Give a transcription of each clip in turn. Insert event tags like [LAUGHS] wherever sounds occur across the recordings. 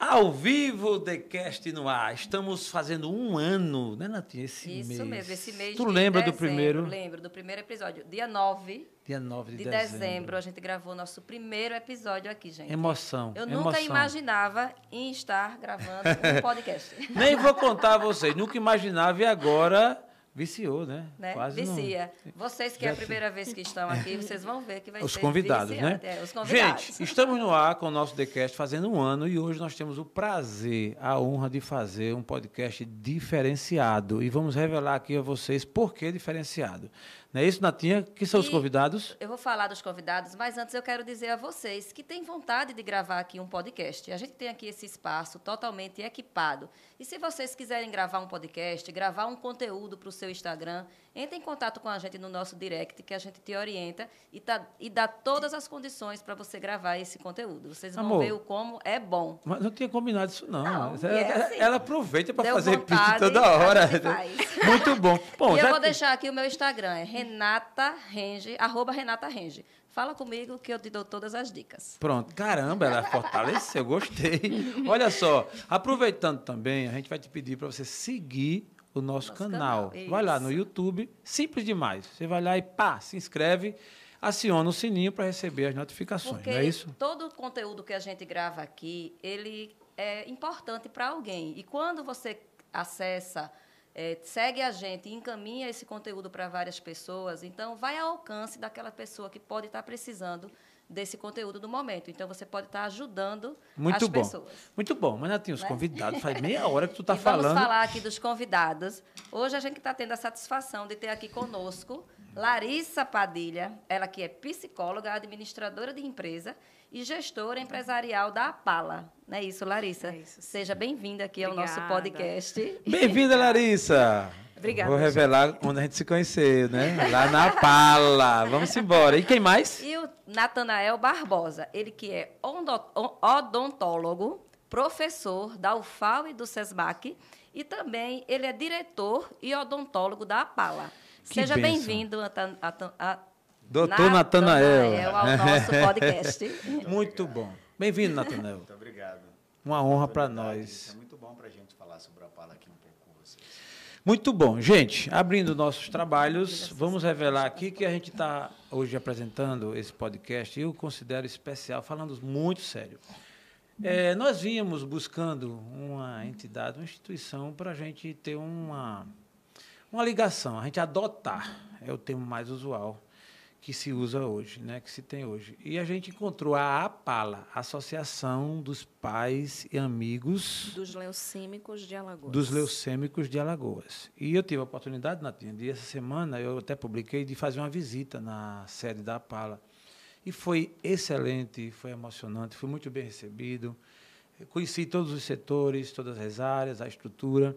Ao vivo, TheCast no ar. Estamos fazendo um ano, né, Natinha? Esse Isso mês. mesmo, esse mês Tu de lembra do dezembro, primeiro? Lembro, do primeiro episódio. Dia 9 Dia 9 de, de dezembro. a gente gravou nosso primeiro episódio aqui, gente. Emoção. Eu nunca emoção. imaginava em estar gravando um [LAUGHS] podcast. Nem vou contar a vocês. Nunca imaginava e agora viciou, né? Né? Quase não- Vicia. Vocês que é Já a primeira vez que estão aqui, vocês vão ver que vai Os ser convidados, né? É, os convidados. Gente, estamos no ar com o nosso TheCast fazendo um ano e hoje nós temos o prazer, a honra de fazer um podcast diferenciado. E vamos revelar aqui a vocês por que diferenciado. Não é isso, Natinha? Que são os E- convidados? Eu vou falar dos convidados, mas antes eu quero dizer a vocês que têm vontade de gravar aqui um podcast. A gente tem aqui esse espaço totalmente equipado. E se vocês quiserem gravar um podcast, gravar um conteúdo para o seu Instagram, entre em contato com a gente no nosso direct, que a gente te orienta e, tá, e dá todas as condições para você gravar esse conteúdo. Vocês vão Amor. ver o como é bom. Mas não tinha combinado isso, não. Não, ela, e é assim. ela aproveita para fazer vontade, toda hora. Muito bom. [LAUGHS] Bom, e eu vou que- deixar aqui o meu Instagram, é Renata Renge, arroba Renata Renge. Fala comigo que eu te dou todas as dicas. Pronto, caramba, ela fortaleceu, gostei. [LAUGHS] Olha só, aproveitando também, a gente vai te pedir para você seguir o nosso, Nosso canal. canal, Vai lá no YouTube, simples demais. Você vai lá e pá, se inscreve, aciona o sininho para receber as notificações, Porque não é isso? todo o conteúdo que a gente grava aqui, ele é importante para alguém. E quando você acessa, eh, segue a gente e encaminha esse conteúdo para várias pessoas, então vai ao alcance daquela pessoa que pode estar precisando desse conteúdo no momento. Então você pode estar ajudando Muito as bom. pessoas. Muito bom, mas Natinha, os Né? convidados, faz [LAUGHS] meia hora que tu está e vamos falando. falar aqui dos convidados. Hoje a gente está tendo a satisfação de ter aqui conosco Larissa Padilha, ela que é psicóloga, administradora de empresa e gestora empresarial da Apala. Não é isso, Larissa? É isso. Seja bem-vinda aqui ao nosso Obrigada. podcast. Bem-vinda, Larissa. Obrigada, Vou gente. revelar onde a gente se conheceu, né? Lá na Pala. Vamos embora. E quem mais? E o Natanael Barbosa, ele que é odontólogo, professor da UFAL e do SESBAC, e também ele é diretor e odontólogo da Apala. Que Seja bem-vindo, Doutor Natanael. Natanael, ao nosso [LAUGHS] podcast. Muito bom. Bem-vindo, Natanael. Muito obrigado. Uma honra para nós. É muito bom para a gente falar sobre a Pala aqui um pouco com vocês. Muito bom. Gente, abrindo nossos trabalhos, vamos revelar aqui que a gente está hoje apresentando esse podcast, eu considero especial, falando muito sério. É, nós vínhamos buscando uma entidade, uma instituição, para a gente ter uma, uma ligação, a gente adotar, é o termo mais usual que se usa hoje, né, que se tem hoje. E a gente encontrou a APALA, Associação dos Pais e Amigos Dos leucímicos de Alagoas. dos leucêmicos de Alagoas. E eu tive a oportunidade, Natinha, de essa semana, eu até publiquei, de fazer uma visita na sede da Apala. E foi excelente, foi emocionante, fui muito bem recebido. Eu Conheci todos os setores, todas as áreas, a estrutura.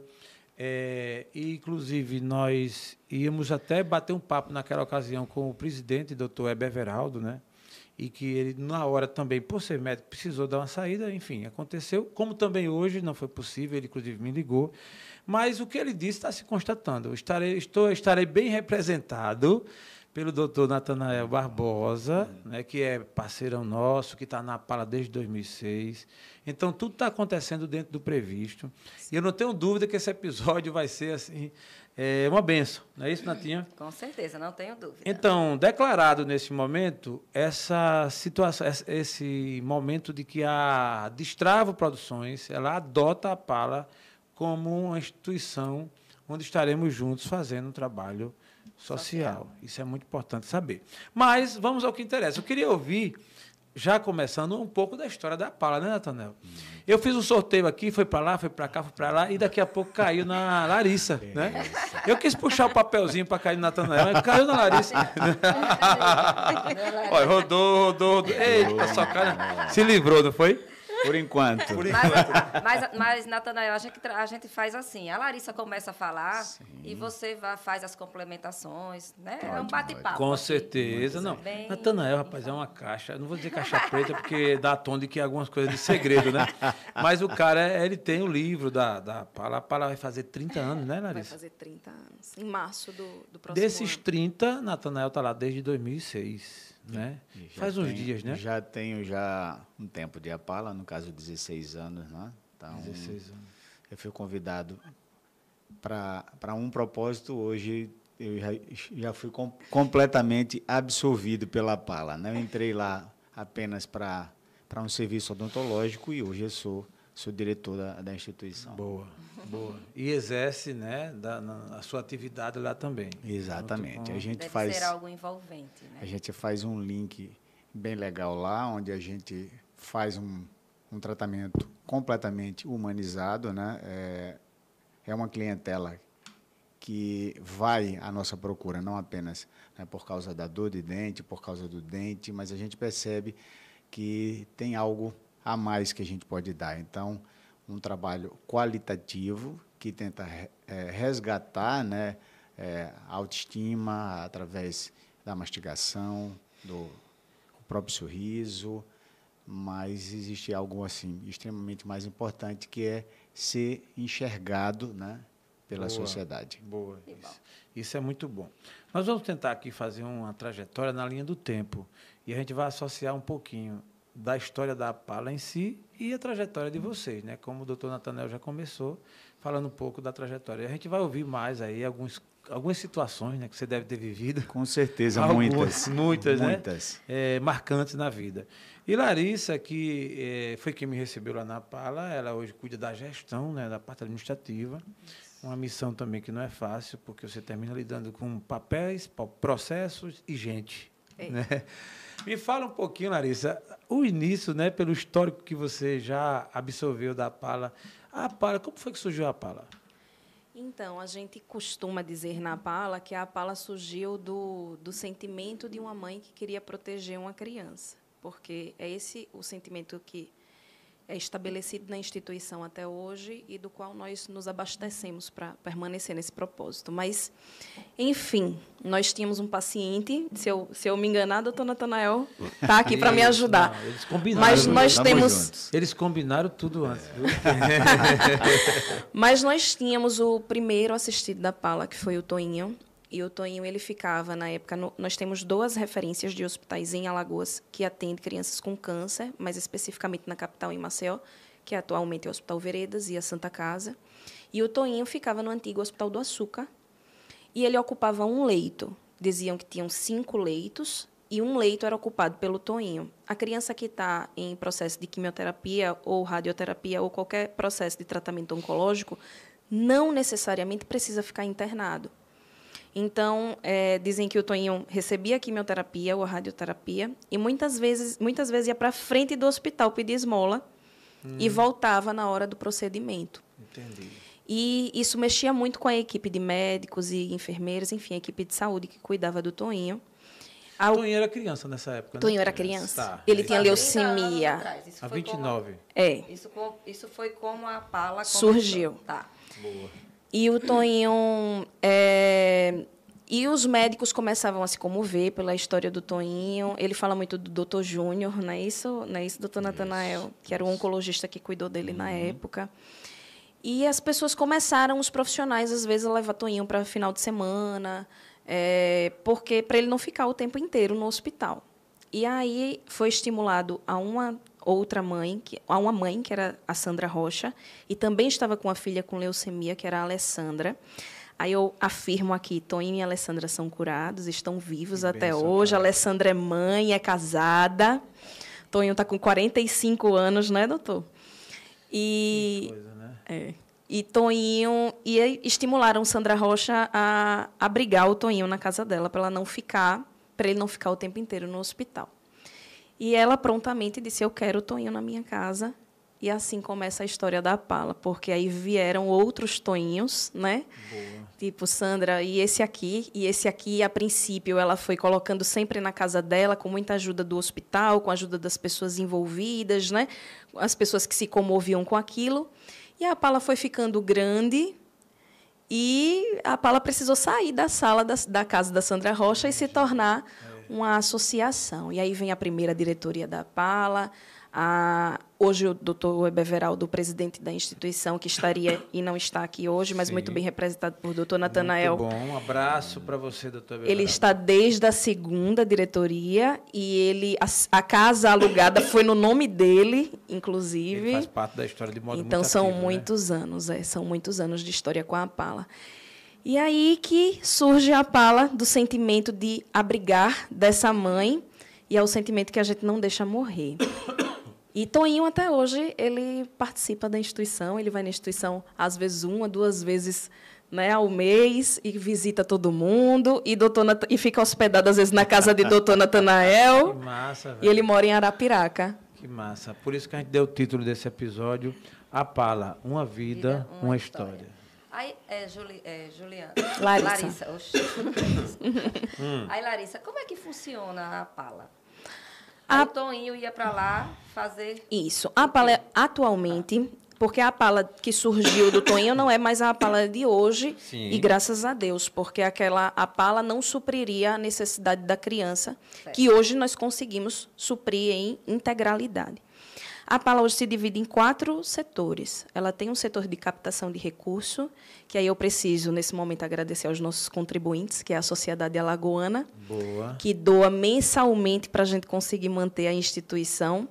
É, e, inclusive, nós íamos até bater um papo naquela ocasião com o presidente, doutor Heber Veraldo, né? e que ele, na hora também, por ser médico, precisou dar uma saída, enfim, aconteceu. Como também hoje não foi possível, ele inclusive me ligou. Mas o que ele disse está se constatando. Estarei, estou, estarei bem representado pelo doutor Natanael Barbosa, né, que é parceirão nosso, que está na Pala desde 2006. Então, tudo está acontecendo dentro do previsto. E eu não tenho dúvida que esse episódio vai ser assim, é, uma benção. Não é isso, Natinha? [LAUGHS] Com certeza, não tenho dúvida. Então, declarado nesse momento essa situação, esse- esse momento de que a Destravo Produções, ela adota a Pala como uma instituição onde estaremos juntos fazendo um trabalho social. Isso é muito importante saber. Mas vamos ao que interessa. Eu queria ouvir, já começando, um pouco da história da Pala, né, Natanel? Eu fiz um sorteio aqui, foi para lá, foi para cá, foi para lá, e daqui a pouco caiu na Larissa, [LAUGHS] né? Eu quis puxar o papelzinho para cair no Natanael, mas caiu na Larissa. [LAUGHS] Olha, rodou, rodou, rodou. Eita, só cara. Se livrou, não foi? Por enquanto. Mas, mas, mas Natanael, a gente, a gente faz assim. A Larissa começa a falar e você vai, faz as complementações, né? é um bate-papo. Com aqui. certeza, não. Bem- Natanael, rapaz, é uma caixa. Não vou dizer caixa preta, porque dá tom de que é algumas coisas de segredo, né? Mas o cara, ele tem o livro da, da Pala. A Pala vai fazer 30 anos, né, Vai Larissa? fazer 30 anos. Em março do, do próximo Desses ano. 30, Natanael está lá desde 2006. Né? Já Faz uns tenho- dias, né? Já tenho já um tempo de Apala, no caso 16 anos, né? Então, 16 anos. eu fui convidado para um propósito, hoje eu já, já fui com- completamente absorvido pela Pala. Né? Eu entrei lá apenas para um serviço odontológico e hoje eu sou, sou diretor da, da instituição. Boa, boa. E exerce, né, da, na- a sua atividade lá também. Exatamente. A gente Deve faz ser algo envolvente, né? a gente faz um link bem legal lá, onde a gente faz um, um tratamento completamente humanizado, né? É, é uma clientela que vai à nossa procura, não apenas né, por causa da dor de dente, por causa do dente, mas a gente percebe que tem algo a mais que a gente pode dar. Então, um trabalho qualitativo que tenta eh, resgatar né, eh, a autoestima através da mastigação, do o próprio sorriso, mas existe algo assim extremamente mais importante que é ser enxergado né, pela Boa. sociedade. Boa. Isso, isso é muito bom. Nós vamos tentar aqui fazer uma trajetória na linha do tempo. E a gente vai associar um pouquinho da história da Pala em si e a trajetória de vocês, né? Como o doutor Natanel já começou, falando um pouco da trajetória. A gente vai ouvir mais aí alguns, algumas situações né, que você deve ter vivido, Com certeza, Algumas, muitas. muitas, né? Muitas. é, marcantes na vida. E Larissa, que é, foi quem me recebeu lá na Pala, ela hoje cuida da gestão, né, da parte administrativa. Uma missão também que não é fácil, porque você termina lidando com papéis, processos e gente. É. Né? Me fala um pouquinho, Larissa, o início, né, pelo histórico que você já absorveu da Pala. A Pala, como foi que surgiu a Pala? Então, a gente costuma dizer na Pala que a Pala surgiu do, do sentimento de uma mãe que queria proteger uma criança, porque é esse o sentimento que é estabelecido na instituição até hoje e do qual nós nos abastecemos para permanecer nesse propósito. Mas, enfim, nós tínhamos um paciente, se eu, se eu me enganar, doutor Natanael está aqui para me ajudar. não, eles combinaram. Mas nós Tamo temos juntos. Eles combinaram tudo antes, viu? [LAUGHS] Mas nós tínhamos o primeiro assistido da Pala, que foi o Toinho. E o Toinho, ele ficava, na época, no- nós temos duas referências de hospitais em Alagoas que atendem crianças com câncer, mais especificamente na capital, em Maceió, que atualmente é o Hospital Veredas e a Santa Casa. E o Toinho ficava no antigo Hospital do Açúcar. E ele ocupava um leito. Diziam que tinham cinco leitos e um leito era ocupado pelo Toinho. A criança que está em processo de quimioterapia ou radioterapia ou qualquer processo de tratamento oncológico não necessariamente precisa ficar internado. Então, eh, dizem que o Toinho recebia a quimioterapia ou a radioterapia e muitas vezes, muitas vezes ia para frente do hospital pedir esmola e voltava na hora do procedimento. Entendi. E isso mexia muito com a equipe de médicos e enfermeiros, enfim, a equipe de saúde que cuidava do Toinho. A- Toinho era criança nessa época, né? Toinho era criança. Tá. Ele Aí- tinha Há 30 anos leucemia. atrás. Isso A foi como- 29. É, Isso, com- isso foi como a Pala começou. Surgiu. Tá. Boa. E o Toinho. é, E os médicos começavam a se comover pela história do Toinho. Ele fala muito do doutor Júnior, não é isso, não é isso doutor Natanael? Que era o oncologista que cuidou dele na época. E as pessoas começaram, os profissionais, às vezes, a levar Toinho para final de semana, é, porque para ele não ficar o tempo inteiro no hospital. E aí foi estimulado a uma outra mãe, que, a uma mãe, que era a Sandra Rocha, e também estava com a filha com leucemia, que era a Alessandra. Aí eu afirmo aqui, Toinho e Alessandra são curados, estão vivos Que até bênção, hoje. A cara. Alessandra é mãe, é casada. Toinho está com 45 anos, né, doutor? E Que coisa, né? é. E Toinho. E estimularam Sandra Rocha a abrigar o Toinho na casa dela, para ela não ficar, para ele não ficar o tempo inteiro no hospital. E ela prontamente disse: Eu quero o Toinho na minha casa. E assim começa a história da Pala, porque aí vieram outros Toinhos, né? Boa. Tipo, Sandra, e esse aqui, e esse aqui, a princípio, ela foi colocando sempre na casa dela, com muita ajuda do hospital, com a ajuda das pessoas envolvidas, né? As pessoas que se comoviam com aquilo. E a Pala foi ficando grande e a Pala precisou sair da sala da, da casa da Sandra Rocha e se tornar uma associação. E aí vem a primeira diretoria da Pala, a, hoje o doutor Ebeveraldo, o presidente da instituição, que estaria e não está aqui hoje, mas Sim. muito bem representado por doutor Natanael. Muito bom. Um abraço para você, doutor Ele Everardo. está desde a segunda diretoria e ele a, a casa alugada foi no nome dele, inclusive. Ele faz parte da história de modo Então muito são ativo, né? muitos anos, é, são muitos anos de história com a Pala. E aí que surge a Pala do sentimento de abrigar dessa mãe e é o sentimento que a gente não deixa morrer. E Toninho até hoje ele participa da instituição, ele vai na instituição às vezes uma, duas vezes né, ao mês e visita todo mundo e doutor Nat- e fica hospedado às vezes na casa de doutor [LAUGHS] Que Natanael massa, velho. e ele mora em Arapiraca. Que massa. Por isso que a gente deu o título desse episódio, A Pala, Uma Vida, Uma, história. Aí, é, Juli, é, Juliana. Larissa. oxe. Aí, [LAUGHS] Larissa, como é que funciona a pala? A- O Toninho ia para lá fazer. Isso. A pala atualmente, porque a pala que surgiu do Toninho não é mais a pala de hoje, Sim. e graças a Deus, porque aquela a pala não supriria a necessidade da criança, Certo. que hoje nós conseguimos suprir em integralidade. A Pala hoje se divide em quatro setores. Ela tem um setor de captação de recurso, que aí eu preciso, nesse momento, agradecer aos nossos contribuintes, que é a Sociedade Alagoana, Boa. que doa mensalmente para a gente conseguir manter a instituição.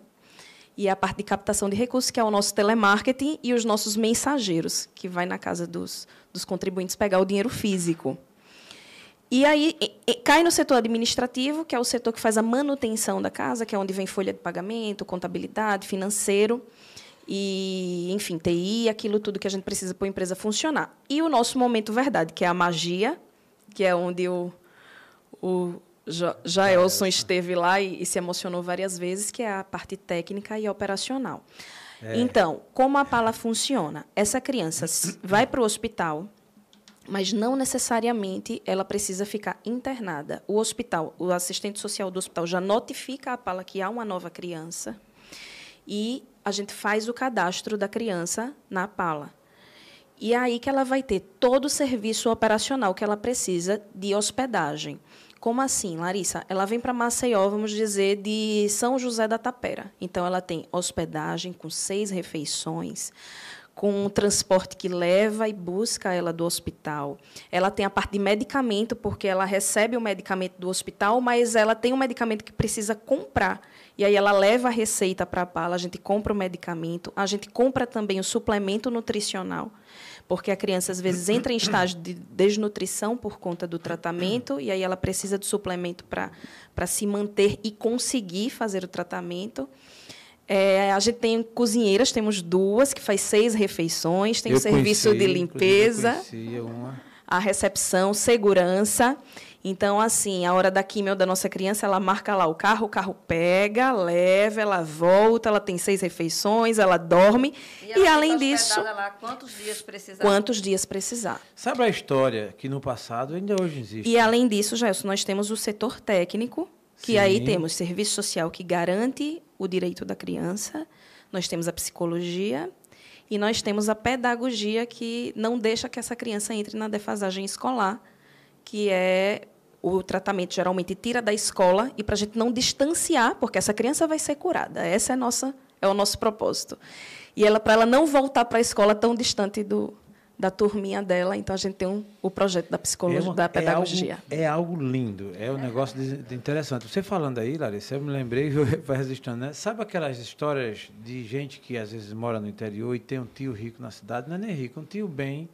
E a parte de captação de recursos, que é o nosso telemarketing, e os nossos mensageiros, que vai na casa dos, dos contribuintes pegar o dinheiro físico. E aí e- e cai no setor administrativo, que é o setor que faz a manutenção da casa, que é onde vem folha de pagamento, contabilidade, financeiro e, enfim, TI, aquilo tudo que a gente precisa para a empresa funcionar. E o nosso momento verdade, que é a magia, que é onde o, o Ja- Jaelson esteve lá e, e se emocionou várias vezes, que é a parte técnica e operacional. Então, como a pala funciona? Essa criança vai para o hospital, mas não necessariamente ela precisa ficar internada. O hospital, o assistente social do hospital já notifica a pala que há uma nova criança e a gente faz o cadastro da criança na pala. E é aí que ela vai ter todo o serviço operacional que ela precisa de hospedagem. Como assim, Larissa? Ela vem para Maceió, vamos dizer, de São José da Tapera. Então, ela tem hospedagem com seis refeições, com um transporte que leva e busca ela do hospital. Ela tem a parte de medicamento, porque ela recebe o medicamento do hospital, mas ela tem um medicamento que precisa comprar. E aí ela leva a receita para a pala, a gente compra o medicamento, a gente compra também o suplemento nutricional, porque a criança às vezes entra em estágio de desnutrição por conta do tratamento, e aí ela precisa de suplemento para se manter e conseguir fazer o tratamento. É, a gente tem cozinheiras, temos duas, que faz seis refeições, tem o Eu serviço conheci, de limpeza a recepção, segurança. Então, assim, a hora da quimio da nossa criança, ela marca lá o carro, o carro pega, leva, ela volta, ela tem seis refeições, ela dorme. E, ela além fica disso, Lá, quantos dias precisar? quantos dias precisar. Sabe a história que no passado ainda hoje existe? E além disso, Gelson, nós temos o setor técnico, que aí Sim. temos serviço social que garante o direito da criança, nós temos a psicologia e nós temos a pedagogia que não deixa que essa criança entre na defasagem escolar, que é o tratamento geralmente tira da escola e para a gente não distanciar, porque essa criança vai ser curada. Essa é nossa é o nosso propósito. E ela para ela não voltar para a escola tão distante do da turminha dela, então a gente tem um, o projeto da psicologia, uma- da pedagogia. É algo, é algo lindo, é um negócio de, de interessante. Você falando aí, Larissa, eu me lembrei, [LAUGHS] eu vai resistindo, né? Sabe aquelas histórias de gente que às vezes mora no interior e tem um tio rico na cidade? Não é nem rico, um tio bem,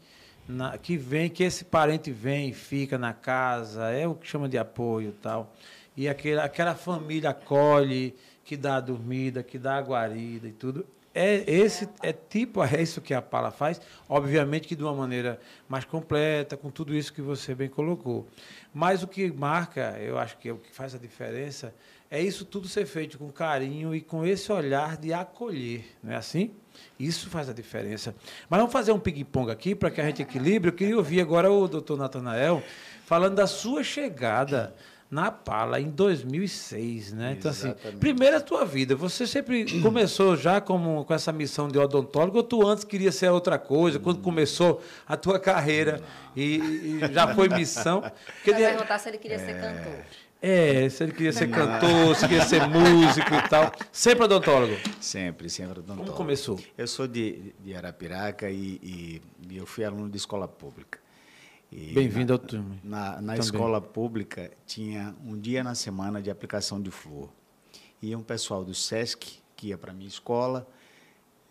na- que vem, que esse parente vem e fica na casa, é o que chama de apoio e tal. E aquele, aquela família acolhe, que dá a dormida, que dá a guarida e tudo. É esse é tipo é isso que a Pala faz, obviamente que de uma maneira mais completa, com tudo isso que você bem colocou. Mas o que marca, eu acho que é o que faz a diferença, é isso tudo ser feito com carinho e com esse olhar de acolher, não é assim? Isso faz a diferença. Mas vamos fazer um ping-pong aqui para que a gente equilibre. Eu queria ouvir agora o doutor Natanael falando da sua chegada na Pala em 2006, né? Então, assim, Exatamente. primeiro a tua vida. Você sempre [CLEARS THROAT] começou já como, com essa missão de odontólogo ou tu antes queria ser outra coisa? Quando começou a tua carreira e, e já foi missão? Porque Vai de- perguntar se ele queria ser cantor. é, se ele queria ser cantor, se queria ser músico e tal. Sempre odontólogo. Sempre, sempre odontólogo. Como começou? Eu sou de, de Arapiraca e, e- e eu fui aluno de escola pública. E Bem-vindo ao time. Na, na escola pública tinha um dia na semana de aplicação de flúor. Ia um pessoal do SESC que ia para a minha escola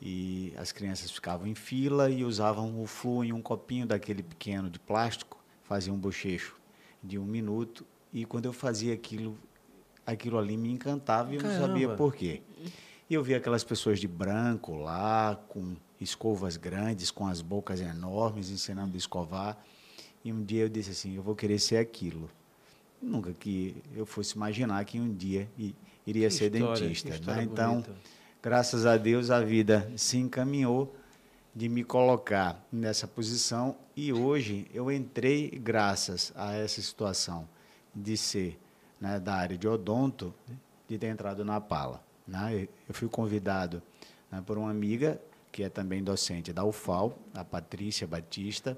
e as crianças ficavam em fila e usavam o flúor em um copinho daquele pequeno de plástico, faziam um bochecho de um minuto e quando eu fazia aquilo, aquilo ali me encantava e eu não sabia Caramba. por quê. E eu via aquelas pessoas de branco lá, com escovas grandes, com as bocas enormes, ensinando a escovar. E um dia eu disse assim, eu vou querer ser aquilo. Nunca que eu fosse imaginar que um dia iria Que ser história, dentista. né? Então, bonita. graças a Deus, a vida se encaminhou de me colocar nessa posição e hoje eu entrei graças a essa situação de ser né, da área de odonto, de ter entrado na Pala. né? Eu fui convidado né, por uma amiga que é também docente da UFAL, a Patrícia Batista,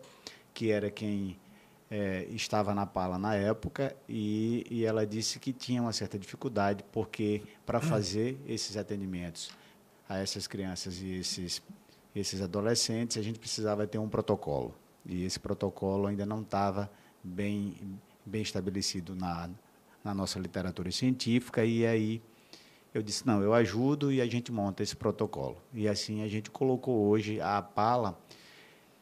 que era quem eh, estava na Pala na época e, e ela disse que tinha uma certa dificuldade porque para fazer esses atendimentos a essas crianças e esses esses adolescentes a gente precisava ter um protocolo. E esse protocolo ainda não estava bem bem estabelecido na na nossa literatura científica e aí eu disse não eu ajudo e a gente monta esse protocolo. E assim a gente colocou hoje a Pala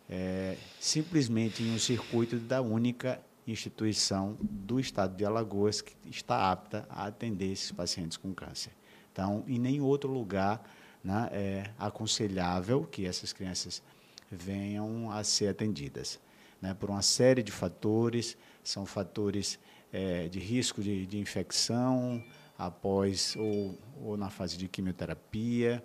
é, simplesmente em um circuito da única instituição do estado de Alagoas que está apta a atender esses pacientes com câncer. Então, em nenhum outro lugar né, é aconselhável que essas crianças venham a ser atendidas. Né, por uma série de fatores, são fatores é, de risco de, de infecção após ou, ou na fase de quimioterapia,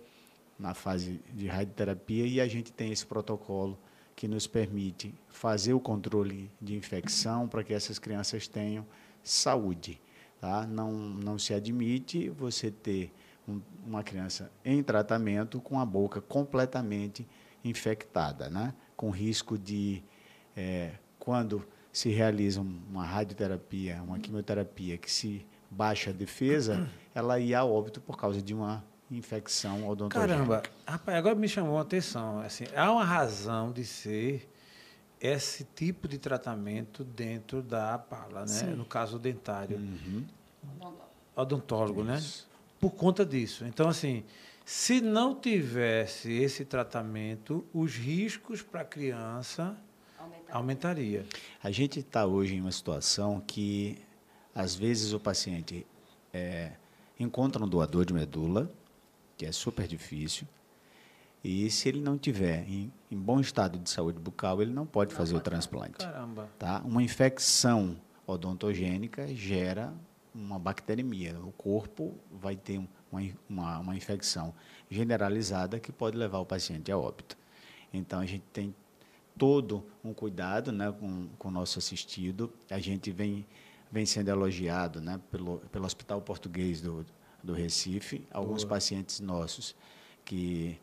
na fase de radioterapia, e a gente tem esse protocolo que nos permite fazer o controle de infecção para que essas crianças tenham saúde. Tá? Não, não se admite você ter um- uma criança em tratamento com a boca completamente infectada, né? com risco de, eh, quando se realiza uma radioterapia, uma quimioterapia que se baixa a defesa, ela ia a óbito por causa de uma infecção odontogênica. Caramba, rapaz, agora me chamou a atenção. Assim, há uma razão de ser esse tipo de tratamento dentro da pala, né? Sim. No caso dentário, Uhum. odontólogo, né? Isso. Por conta disso. Então, assim, se não tivesse esse tratamento, os riscos para a criança Aumentar. aumentaria. A gente está hoje em uma situação que, às vezes, o paciente é, encontra um doador de medula, que é super difícil, e se ele não tiver em, em bom estado de saúde bucal, ele não pode fazer o transplante. Caramba. Tá? Uma infecção odontogênica gera uma bacteremia. O corpo vai ter um- uma, uma, uma infecção generalizada que pode levar o paciente a óbito. Então, a gente tem todo um cuidado né, com, com o nosso assistido. A gente vem, vem sendo elogiado né, pelo, pelo Hospital Português do, do Recife. Alguns Boa. pacientes nossos que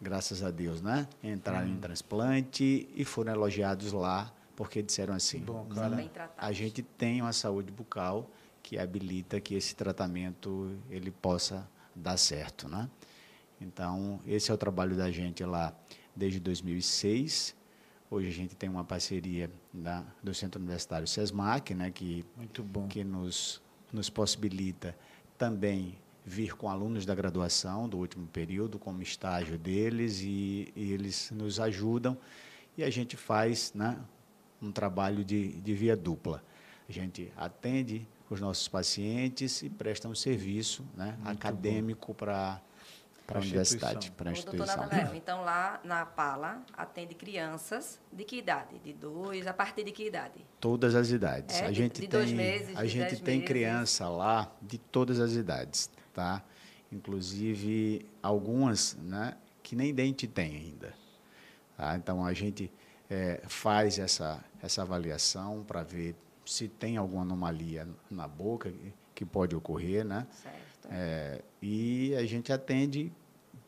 graças a Deus, né? Entraram em transplante e foram elogiados lá porque disseram assim: bom, "Não, cara. A gente tem uma saúde bucal que habilita que esse tratamento ele possa dar certo, né? Então esse é o trabalho da gente lá desde 2006. Hoje a gente tem uma parceria da, do Centro Universitário SESMAC, né? Que Muito bom. que nos, nos possibilita também vir com alunos da graduação do último período, como estágio deles, e, e eles nos ajudam e a gente faz né, um trabalho de, de via dupla. A gente atende os nossos pacientes e presta um serviço né, acadêmico para Pra a universidade, para a instituição. Natanael, [LAUGHS] então lá na Pala atende crianças de que idade? De dois, a partir de que idade? Todas as idades. É, a de- gente de tem, dois meses, a de gente tem meses. criança lá de todas as idades, tá? Inclusive algumas, né, que nem dente tem ainda. Tá? Então a gente eh, faz essa essa avaliação para ver se tem alguma anomalia na boca, que pode ocorrer, né? Certo. É, e a gente atende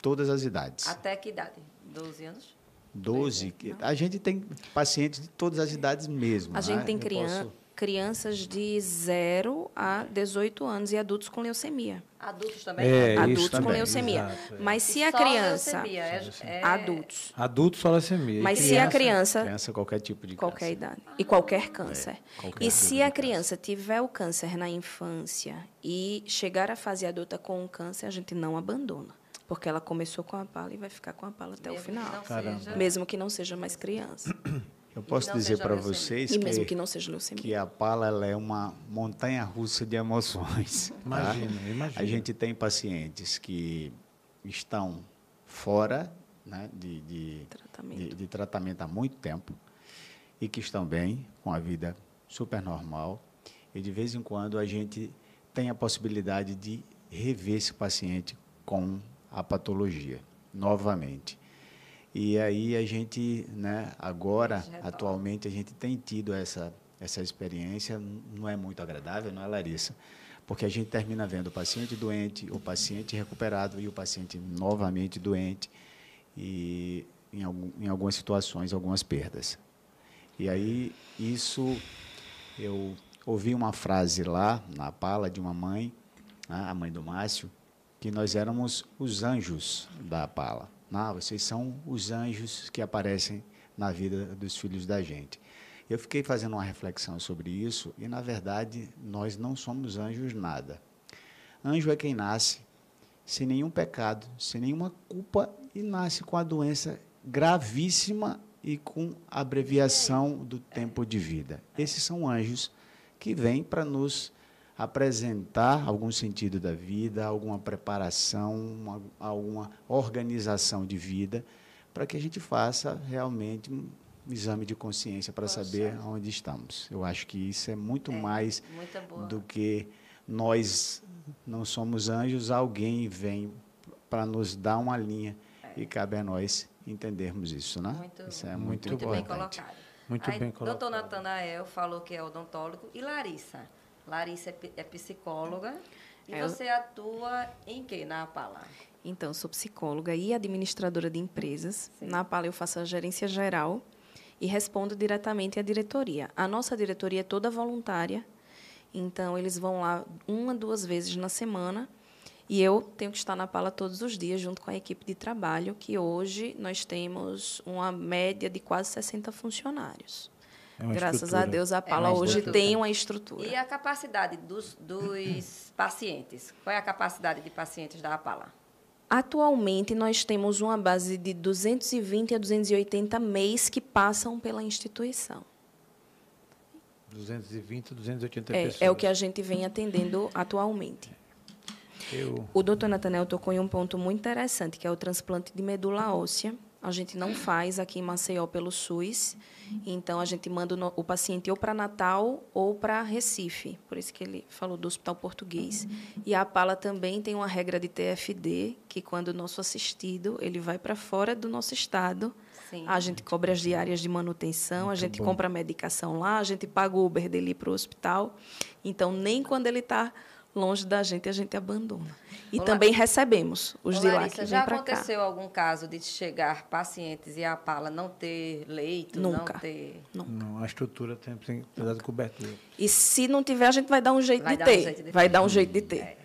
todas as idades. Até que idade? 12 anos? 12. A gente tem pacientes de todas as idades mesmo. A gente né? tem Eu crian posso- crianças de 0 a 18 anos e adultos com leucemia. Adultos também? É, adultos isso com também, leucemia. exato, é. Mas se E a só criança. leucemia, é- é- Adultos. Adulto só leucemia. Mas E se a criança. Criança, qualquer tipo de Qualquer câncer. idade. E qualquer câncer. qualquer e tipo se a câncer. criança tiver o câncer na infância e chegar à fase adulta com o câncer, a gente não abandona. Porque ela começou com a pala e vai ficar com a pala até o Mesmo que final. Caramba. seja- Mesmo que não seja mais criança. Eu posso dizer para vocês E mesmo que, que não seja leucemia. que a pala ela é uma montanha russa de emoções. tá? Imagina, imagina. A gente tem pacientes que estão fora né, de, de, Tratamento. de- de tratamento há muito tempo e que estão bem, com a vida super normal. E de vez em quando a gente tem a possibilidade de rever esse paciente com a patologia novamente. E aí a gente, né, agora, Retorna. atualmente, a gente tem tido essa, essa experiência, não é muito agradável, não é, Larissa? Porque a gente termina vendo o paciente doente, o paciente recuperado e o paciente novamente doente, e em, algum, em algumas situações, algumas perdas. E aí, isso, eu ouvi uma frase lá, na pala de uma mãe, né, a mãe do Márcio, que nós éramos os anjos da pala. Não, vocês são os anjos que aparecem na vida dos filhos da gente. Eu fiquei fazendo uma reflexão sobre isso e, na verdade, nós não somos anjos nada. Anjo é quem nasce sem nenhum pecado, sem nenhuma culpa e nasce com a doença gravíssima e com abreviação do tempo de vida. Esses são anjos que vêm para nos apresentar algum sentido da vida, alguma preparação, uma, alguma organização de vida, para que a gente faça realmente um exame de consciência para saber onde estamos. Eu acho que isso é muito É, mais do que nós não somos anjos, alguém vem para nos dar uma linha e cabe a nós entendermos isso, né? Muito, isso é muito muito, bem colocado. Muito Aí, bem Doutor colocado. Natanael falou que é odontólogo. E Larissa? Larissa é, é psicóloga. E Eu- você atua em quê na Pala? Então, sou psicóloga e administradora de empresas. Sim. Na Pala, eu faço a gerência geral e respondo diretamente à diretoria. A nossa diretoria é toda voluntária, então eles vão lá uma, duas vezes na semana e eu tenho que estar na Pala todos os dias, junto com a equipe de trabalho, que hoje nós temos uma média de quase 60 funcionários. É Graças estrutura. a Deus, a uma Pala hoje estrutura. tem uma estrutura. E a capacidade dos, dos [LAUGHS] pacientes? Qual é a capacidade de pacientes da Apala? Atualmente, nós temos uma base de 220 a 280 mês que passam pela instituição. 220, 280 É, pessoas. é o que a gente vem atendendo atualmente. Eu, O doutor Natanel tocou em um ponto muito interessante, que é o transplante de medula óssea. A gente não faz aqui em Maceió pelo SUS, então a gente manda o, paciente ou para Natal ou para Recife, por isso que ele falou do Hospital Português. E a Pala também tem uma regra de TFD, que quando o nosso assistido ele vai para fora do nosso estado, Sim. a gente cobra as diárias de manutenção, a Muito gente bom. compra a medicação lá, a gente paga o Uber dele para o hospital. Então, nem quando ele está longe da gente, a gente abandona. E Olá. também recebemos os Ô, de lá Larissa, que já vêm para cá. aconteceu algum caso de chegar pacientes e a Apala não ter leito, Nunca. não ter... não, a estrutura tem, que dar de cobertura. E se não tiver, a gente vai dar um jeito Vai de dar um ter. jeito de vai ter. dar um jeito de ter. É.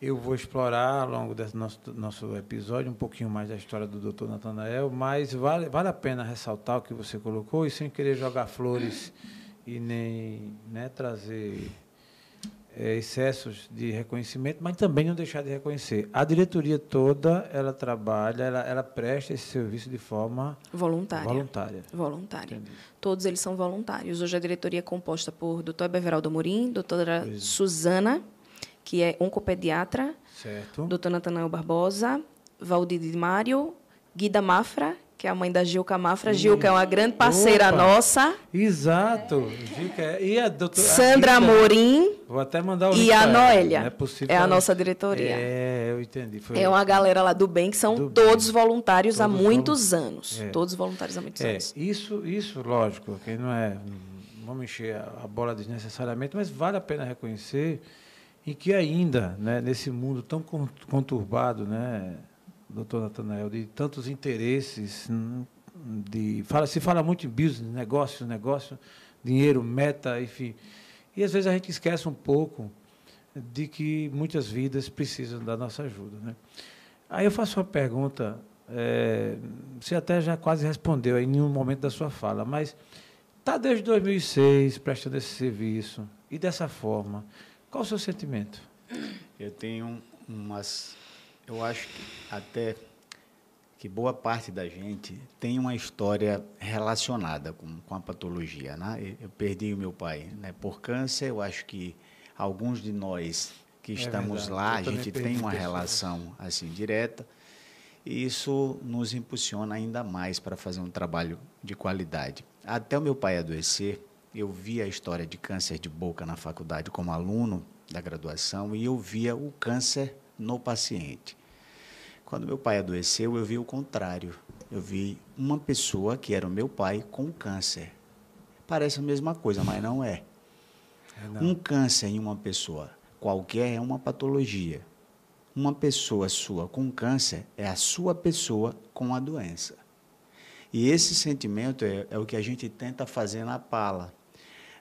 Eu vou explorar ao longo desse nosso, nosso episódio um pouquinho mais da história do Dr. Natanael, mas vale, vale a pena ressaltar o que você colocou e sem querer jogar flores e nem né, trazer eh, excessos de reconhecimento, mas também não deixar de reconhecer. A diretoria toda, ela trabalha, ela, ela presta esse serviço de forma Voluntária. voluntária. Voluntária. Entendi. Todos eles são voluntários. Hoje a diretoria é composta por doutor Beveraldo Amorim, doutora Pois é. Suzana, que é oncopediatra, Certo? doutor Natanael Barbosa, Valdir Mário, Guida Mafra, que é a mãe da Gilca Mafra. Gilca é uma grande parceira Opa! nossa. Exato. Gica, E a doutora Sandra Amorim Vou até mandar o e a. Noélia. É possível É a nossa diretoria. É, eu entendi. Foi É uma galera lá do bem que são Do todos bem. voluntários há Todos muitos anos. É. Todos voluntários há muitos É, anos. isso, isso, lógico, que não é, vamos encher a, a bola desnecessariamente, mas vale a pena reconhecer em que ainda, né, nesse mundo tão conturbado, né, doutor Natanael, de tantos interesses, de, fala, se fala muito em business, negócio, negócio, dinheiro, meta, enfim. E às vezes a gente esquece um pouco de que muitas vidas precisam da nossa ajuda. Né? Aí eu faço uma pergunta, é, você até já quase respondeu em nenhum momento da sua fala, mas está desde 2006 prestando esse serviço e dessa forma, qual o seu sentimento? Eu tenho umas, eu acho que até que boa parte da gente tem uma história relacionada com, com a patologia. Né? Eu perdi o meu pai né, por câncer, eu acho que alguns de nós que é estamos é lá, a gente tem uma pessoas. relação assim direta, e isso nos impulsiona ainda mais para fazer um trabalho de qualidade. Até o meu pai adoecer, eu via a história de câncer de boca na faculdade como aluno da graduação e eu via o câncer no paciente. Quando meu pai adoeceu, eu vi o contrário. Eu vi uma pessoa que era o meu pai com câncer. Parece a mesma coisa, mas não é. é não. Um câncer em uma pessoa qualquer é uma patologia. Uma pessoa sua com câncer é a sua pessoa com a doença. E esse sentimento é, é o que a gente tenta fazer na pala.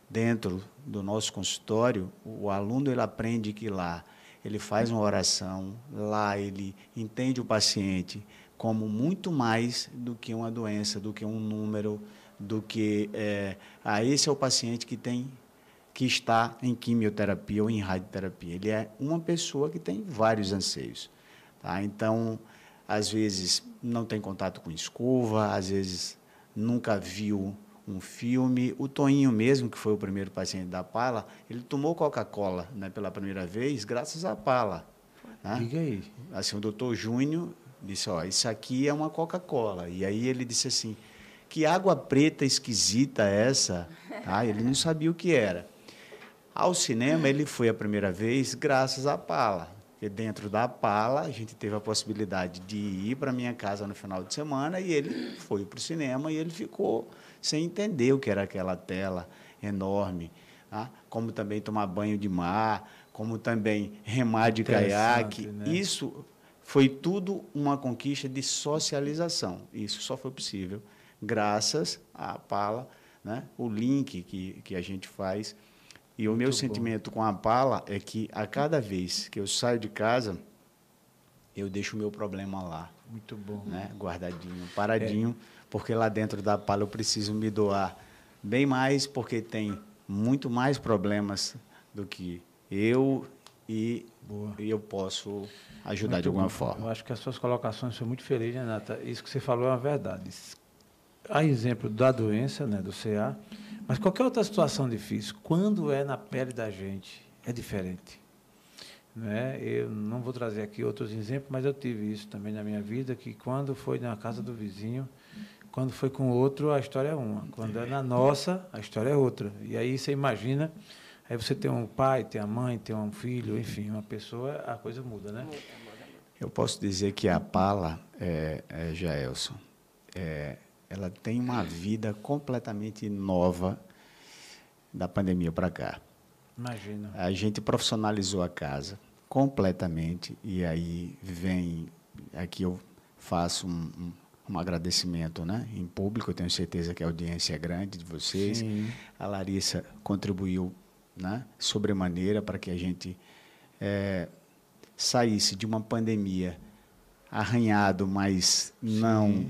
Dentro do nosso consultório, o aluno ele aprende que lá ele faz uma oração, lá ele entende o paciente como muito mais do que uma doença, do que um número, do que é, ah, esse é o paciente que tem que está em quimioterapia ou em radioterapia. Ele é uma pessoa que tem vários anseios. Tá? Então, às vezes não tem contato com escova, às vezes nunca viu um filme. O Toinho mesmo, que foi o primeiro paciente da Pala, ele tomou Coca-Cola né, pela primeira vez graças à Pala. Né? Diga aí. Assim, o doutor Júnior disse, ó, isso aqui é uma Coca-Cola. E aí ele disse assim, que água preta esquisita é essa? [LAUGHS] Ah, ele não sabia o que era. Ao cinema ele foi a primeira vez graças à Pala. E dentro da Pala a gente teve a possibilidade de ir para minha casa no final de semana e ele foi para o cinema e ele ficou sem entender o que era aquela tela enorme. Tá? Como também tomar banho de mar, como também remar de caiaque. Né? Isso foi tudo uma conquista de socialização. Isso só foi possível graças à Pala, né? o link que, que a gente faz. E Muito o meu bom. sentimento com a Pala é que a cada vez que eu saio de casa, eu deixo o meu problema lá. Muito bom. Né? Guardadinho, paradinho. É porque lá dentro da Pala eu preciso me doar bem mais, porque tem muito mais problemas do que eu e, e eu posso ajudar muito de alguma bom. forma. Eu acho que as suas colocações são muito felizes, Renata. Isso que você falou é uma verdade. Há exemplo da doença, né, do CA, mas qualquer outra situação difícil, quando é na pele da gente, é diferente. Né? Eu não vou trazer aqui outros exemplos, mas eu tive isso também na minha vida, que quando foi na casa do vizinho, quando foi com outro, a história é uma. Quando é na nossa, a história é outra. E aí você imagina, aí você tem um pai, tem a mãe, tem um filho, enfim, uma pessoa, a coisa muda, né? Eu posso dizer que a Pala, é, é, Jaelson, é, ela tem uma vida completamente nova da pandemia para cá. Imagina. A gente profissionalizou a casa completamente e aí vem aqui eu faço um, um um agradecimento né, em público. Eu tenho certeza que a audiência é grande de vocês. Sim. A Larissa contribuiu né, sobremaneira para que a gente é, saísse de uma pandemia arranhado, mas não.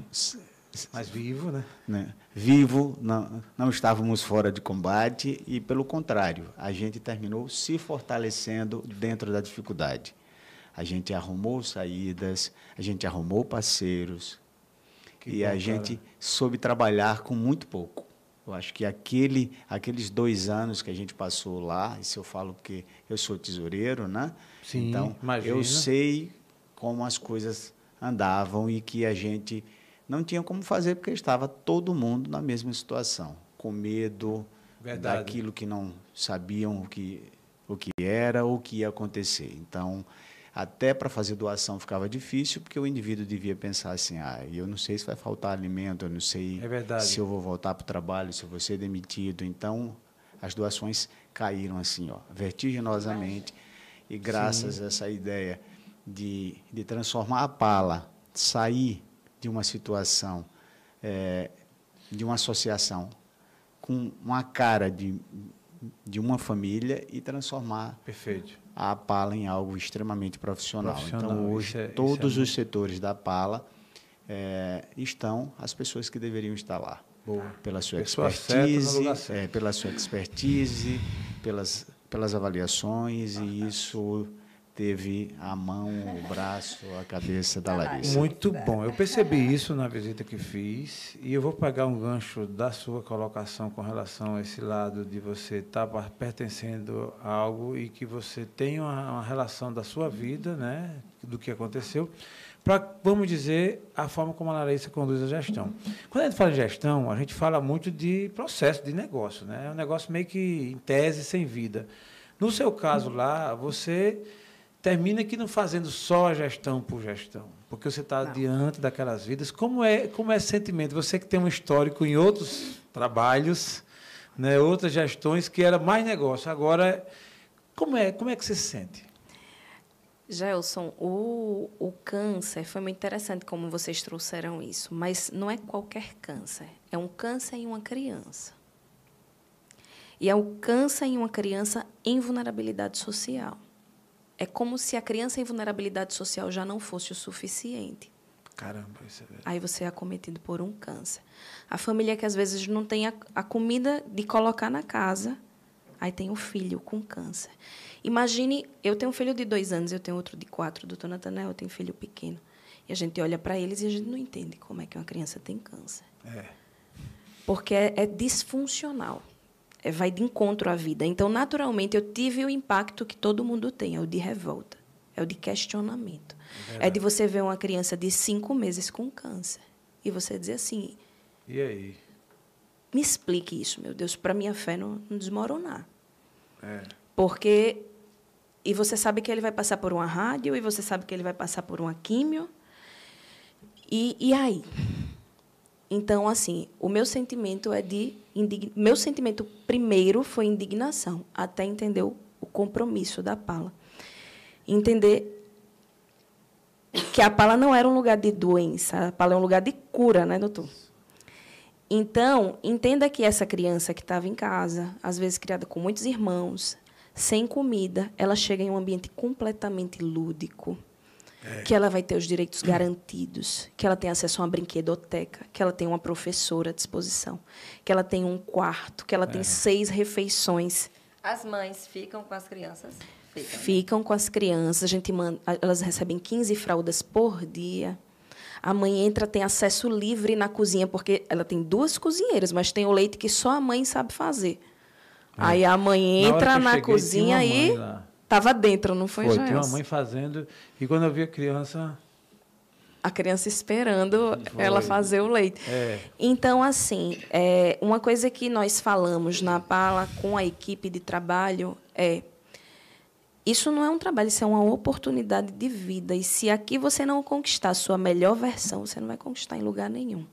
Mais vivo, né? né? Vivo, não, não estávamos fora de combate e, pelo contrário, a gente terminou se fortalecendo dentro da dificuldade. A gente arrumou saídas, a gente arrumou parceiros, que e bom, a gente cara. soube trabalhar com muito pouco. Eu acho que aquele, aqueles dois anos que a gente passou lá, isso eu falo porque eu sou tesoureiro, né? Sim, então, imagina. eu sei como as coisas andavam e que a gente não tinha como fazer porque estava todo mundo na mesma situação, com medo Verdade. daquilo que não sabiam o que, o que era ou o que ia acontecer. Então, até para fazer doação ficava difícil, porque o indivíduo devia pensar assim: ah, eu não sei se vai faltar alimento, eu não sei é se eu vou voltar para o trabalho, se eu vou ser demitido. Então, as doações caíram assim, ó, vertiginosamente. E graças Sim. a essa ideia de, de transformar a pala, sair de uma situação, é, de uma associação com uma cara de, de uma família e transformar Perfeito. a Pala em algo extremamente profissional. profissional. Então, hoje, é, todos os setores da Pala é, estão as pessoas que deveriam estar lá. Boa. Pela sua Pessoa expertise, é, pela sua expertise, pelas, pelas avaliações, e isso teve a mão, o braço, a cabeça da Larissa. Muito bom. Eu percebi isso na visita que fiz e eu vou pegar um gancho da sua colocação com relação a esse lado de você estar tá pertencendo a algo e que você tem uma, uma relação da sua vida, né, do que aconteceu, para, vamos dizer, a forma como a Larissa conduz a gestão. Quando a gente fala de gestão, a gente fala muito de processo, de negócio. Né? É um negócio meio que em tese, sem vida. No seu caso lá, você termina que não fazendo só gestão por gestão, porque você está diante daquelas vidas. Como é, como é esse sentimento? Você que tem um histórico em outros trabalhos, né, outras gestões que era mais negócio. Agora, como é, como é que você se sente? Gelson, o, o câncer foi muito interessante como vocês trouxeram isso, mas não é qualquer câncer, é um câncer em uma criança. E é o câncer em uma criança em vulnerabilidade social. É como se a criança em vulnerabilidade social já não fosse o suficiente. Caramba, isso é verdade. Aí você é acometido por um câncer. A família que às vezes não tem a, a comida de colocar na casa, aí tem o filho com câncer. Imagine, eu tenho um filho de dois anos, eu tenho outro de quatro, doutor Natanel, eu tenho um filho pequeno. E a gente olha para eles e a gente não entende como é que uma criança tem câncer. É. Porque é, é disfuncional vai de encontro à vida. Então, naturalmente, eu tive o impacto que todo mundo tem, é o de revolta, é o de questionamento. É, é de você ver uma criança de cinco meses com câncer e você dizer assim... E aí? Me explique isso, meu Deus, para minha fé não, não desmoronar. É. Porque... E você sabe que ele vai passar por uma rádio, e você sabe que ele vai passar por uma químio. E, e aí? Então, assim, o meu sentimento é de meu sentimento primeiro foi indignação, até entender o compromisso da Pala. Entender que a Pala não era um lugar de doença, a Pala é um lugar de cura, né, doutor? Então, entenda que essa criança que estava em casa, às vezes criada com muitos irmãos, sem comida, ela chega em um ambiente completamente lúdico é. que ela vai ter os direitos garantidos, que ela tem acesso a uma brinquedoteca, que ela tem uma professora à disposição, que ela tem um quarto, que ela é. tem seis refeições. As mães ficam com as crianças? Ficam, né? ficam com as crianças. A gente manda, elas recebem 15 fraldas por dia. A mãe entra, tem acesso livre na cozinha, porque ela tem duas cozinheiras, mas tem o leite que só a mãe sabe fazer. É. Aí a mãe entra na, na cozinha e. Lá. Estava dentro, não foi, Foi, tinha uma mãe fazendo. E quando eu vi a criança. A criança esperando foi. ela fazer o leite. É. Então, assim, é, uma coisa que nós falamos na Pala com a equipe de trabalho é. Isso não é um trabalho, isso é uma oportunidade de vida. E se aqui você não conquistar a sua melhor versão, você não vai conquistar em lugar nenhum.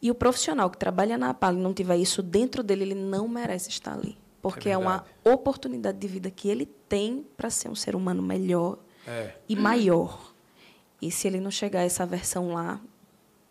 E o profissional que trabalha na Pala e não tiver isso dentro dele, ele não merece estar ali porque é, é, uma oportunidade de vida que ele tem para ser um ser humano melhor é. e maior. E se ele não chegar a essa versão lá,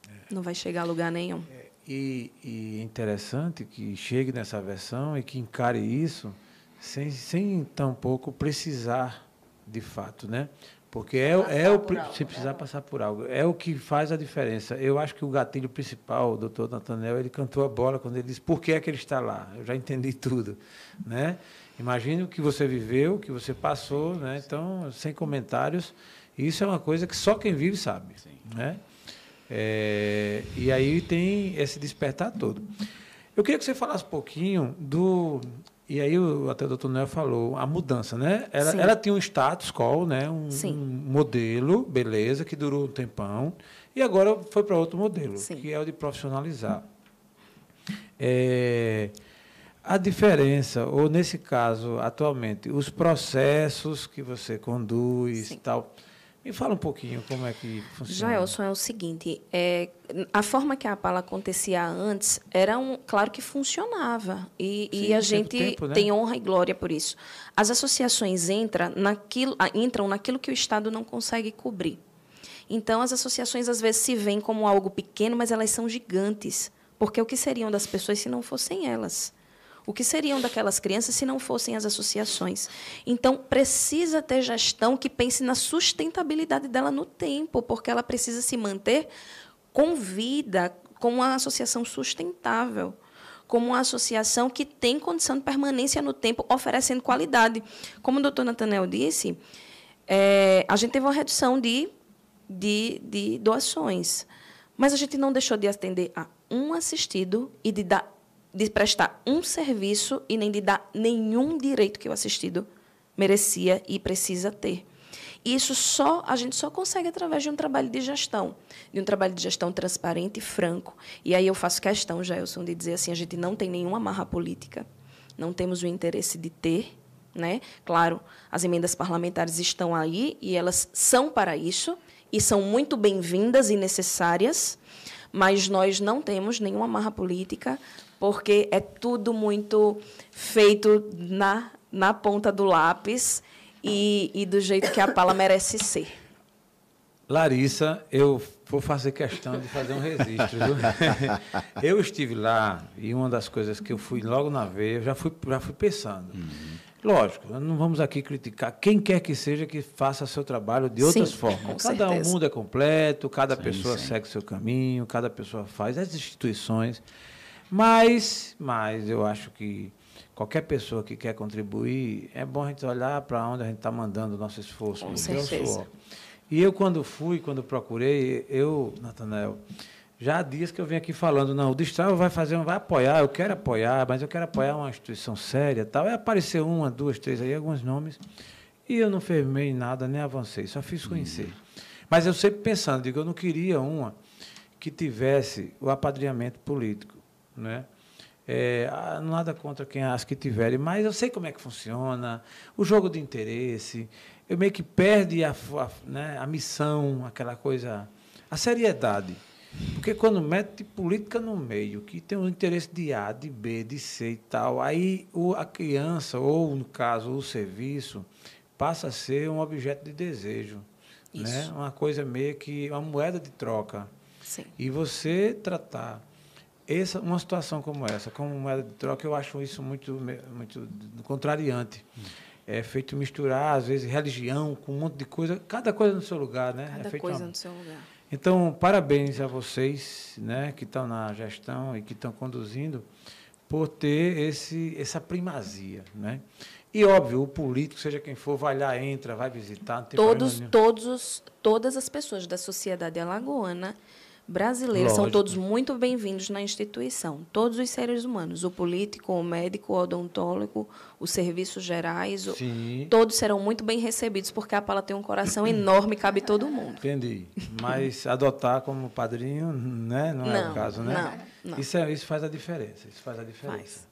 é. não vai chegar a lugar nenhum. É, e, e é interessante que chegue nessa versão e que encare isso sem, sem tampouco precisar de fato, né? Porque é, é o algo, se precisar né? passar por algo, é o que faz a diferença. Eu acho que o gatilho principal, o doutor Natanel, ele cantou a bola quando ele disse por que é que ele está lá. Eu já entendi [LAUGHS] tudo, né? Imagine o que você viveu, o que você passou, né? Então, sem comentários. Isso é uma coisa que só quem vive sabe, Sim. né? É, e aí tem esse despertar todo. Eu queria que você falasse um pouquinho do e aí o, até o doutor Noel falou, a mudança, né? Ela, ela tinha um status quo, né? Um, um, modelo, beleza, que durou um tempão, e agora foi para outro modelo, Sim. que é o de profissionalizar. É, a diferença, ou nesse caso, atualmente, os processos que você conduz e tal. Me fala um pouquinho como é que funciona. Jaelson, é o seguinte, é, a forma que a Pala acontecia antes era um, claro que funcionava e, Sim, e a gente tempo, né? tem honra e glória por isso. As associações entram naquilo, entram naquilo que o Estado não consegue cobrir. Então, as associações às vezes se veem como algo pequeno, mas elas são gigantes, porque o que seriam das pessoas se não fossem elas? O que seriam daquelas crianças se não fossem as associações? Então, precisa ter gestão que pense na sustentabilidade dela no tempo, porque ela precisa se manter com vida, como uma associação sustentável, como uma associação que tem condição de permanência no tempo, oferecendo qualidade. Como o doutor Natanel disse, é, a gente teve uma redução de, de, de doações, mas a gente não deixou de atender a um assistido e de dar de prestar um serviço e nem de dar nenhum direito que o assistido merecia e precisa ter. E isso só a gente só consegue através de um trabalho de gestão, de um trabalho de gestão transparente e franco. E aí eu faço questão, Jailson, de dizer assim, a gente não tem nenhuma amarra política, não temos o interesse de ter, né? Claro, as emendas parlamentares estão aí e elas são para isso e são muito bem-vindas e necessárias, mas nós não temos nenhuma amarra política, porque é tudo muito feito na, na ponta do lápis e, e do jeito que a pala merece ser. Larissa, eu vou fazer questão de fazer um registro. Viu? [LAUGHS] eu estive lá e uma das coisas que eu fui logo na veia, eu já fui, já fui pensando. Uhum. Lógico, não vamos aqui criticar quem quer que seja que faça seu trabalho de outras Sim, formas. com Cada certeza. mundo é completo, cada Sim, pessoa sim. segue seu caminho, cada pessoa faz, as instituições. Mas, mas eu acho que qualquer pessoa que quer contribuir, é bom a gente olhar para onde a gente está mandando o nosso esforço. Com o certeza. E eu, quando fui, quando procurei, eu, Natanael, já há dias que eu venho aqui falando, não, o Distral vai fazer, vai apoiar, eu quero apoiar, mas eu quero apoiar uma instituição séria tal. Aí apareceu uma, duas, três aí, alguns nomes, e eu não firmei nada, nem avancei, só fiz conhecer. Mas eu sempre pensando, digo, eu não queria uma que tivesse o apadrinhamento político, né? É, ah, nada contra quem as que tiverem, mas eu sei como é que funciona, o jogo de interesse, eu meio que perde a, a, né, a missão, aquela coisa, a seriedade. Porque quando mete política no meio, que tem o interesse de A, de B, de C e tal, aí o, a criança, ou no caso o serviço, passa a ser um objeto de desejo. Né? Isso. Uma coisa meio que uma moeda de troca. Sim. E você tratar essa, uma situação como essa, como moeda de troca, eu acho isso muito, muito contrariante. É feito misturar, às vezes, religião com um monte de coisa, cada coisa no seu lugar, né? é Cada feito coisa uma- no seu lugar. Então, parabéns a vocês, né, que estão na gestão e que estão conduzindo, por ter esse, essa primazia, né? E óbvio, o político, seja quem for, vai lá, entra, vai visitar, Todos, todos, os- todas as pessoas da sociedade alagoana brasileira são Lógico. todos muito bem-vindos na instituição. Todos os seres humanos, o político, o médico, o odontólogo, os serviços gerais, o- todos serão muito bem recebidos, porque a Pala tem um coração [COUGHS] enorme e cabe todo mundo. Entendi. Mas adotar como padrinho, né, não, é o Não, caso, né? não, não. Isso, é, isso faz a diferença. Isso faz a diferença. Faz.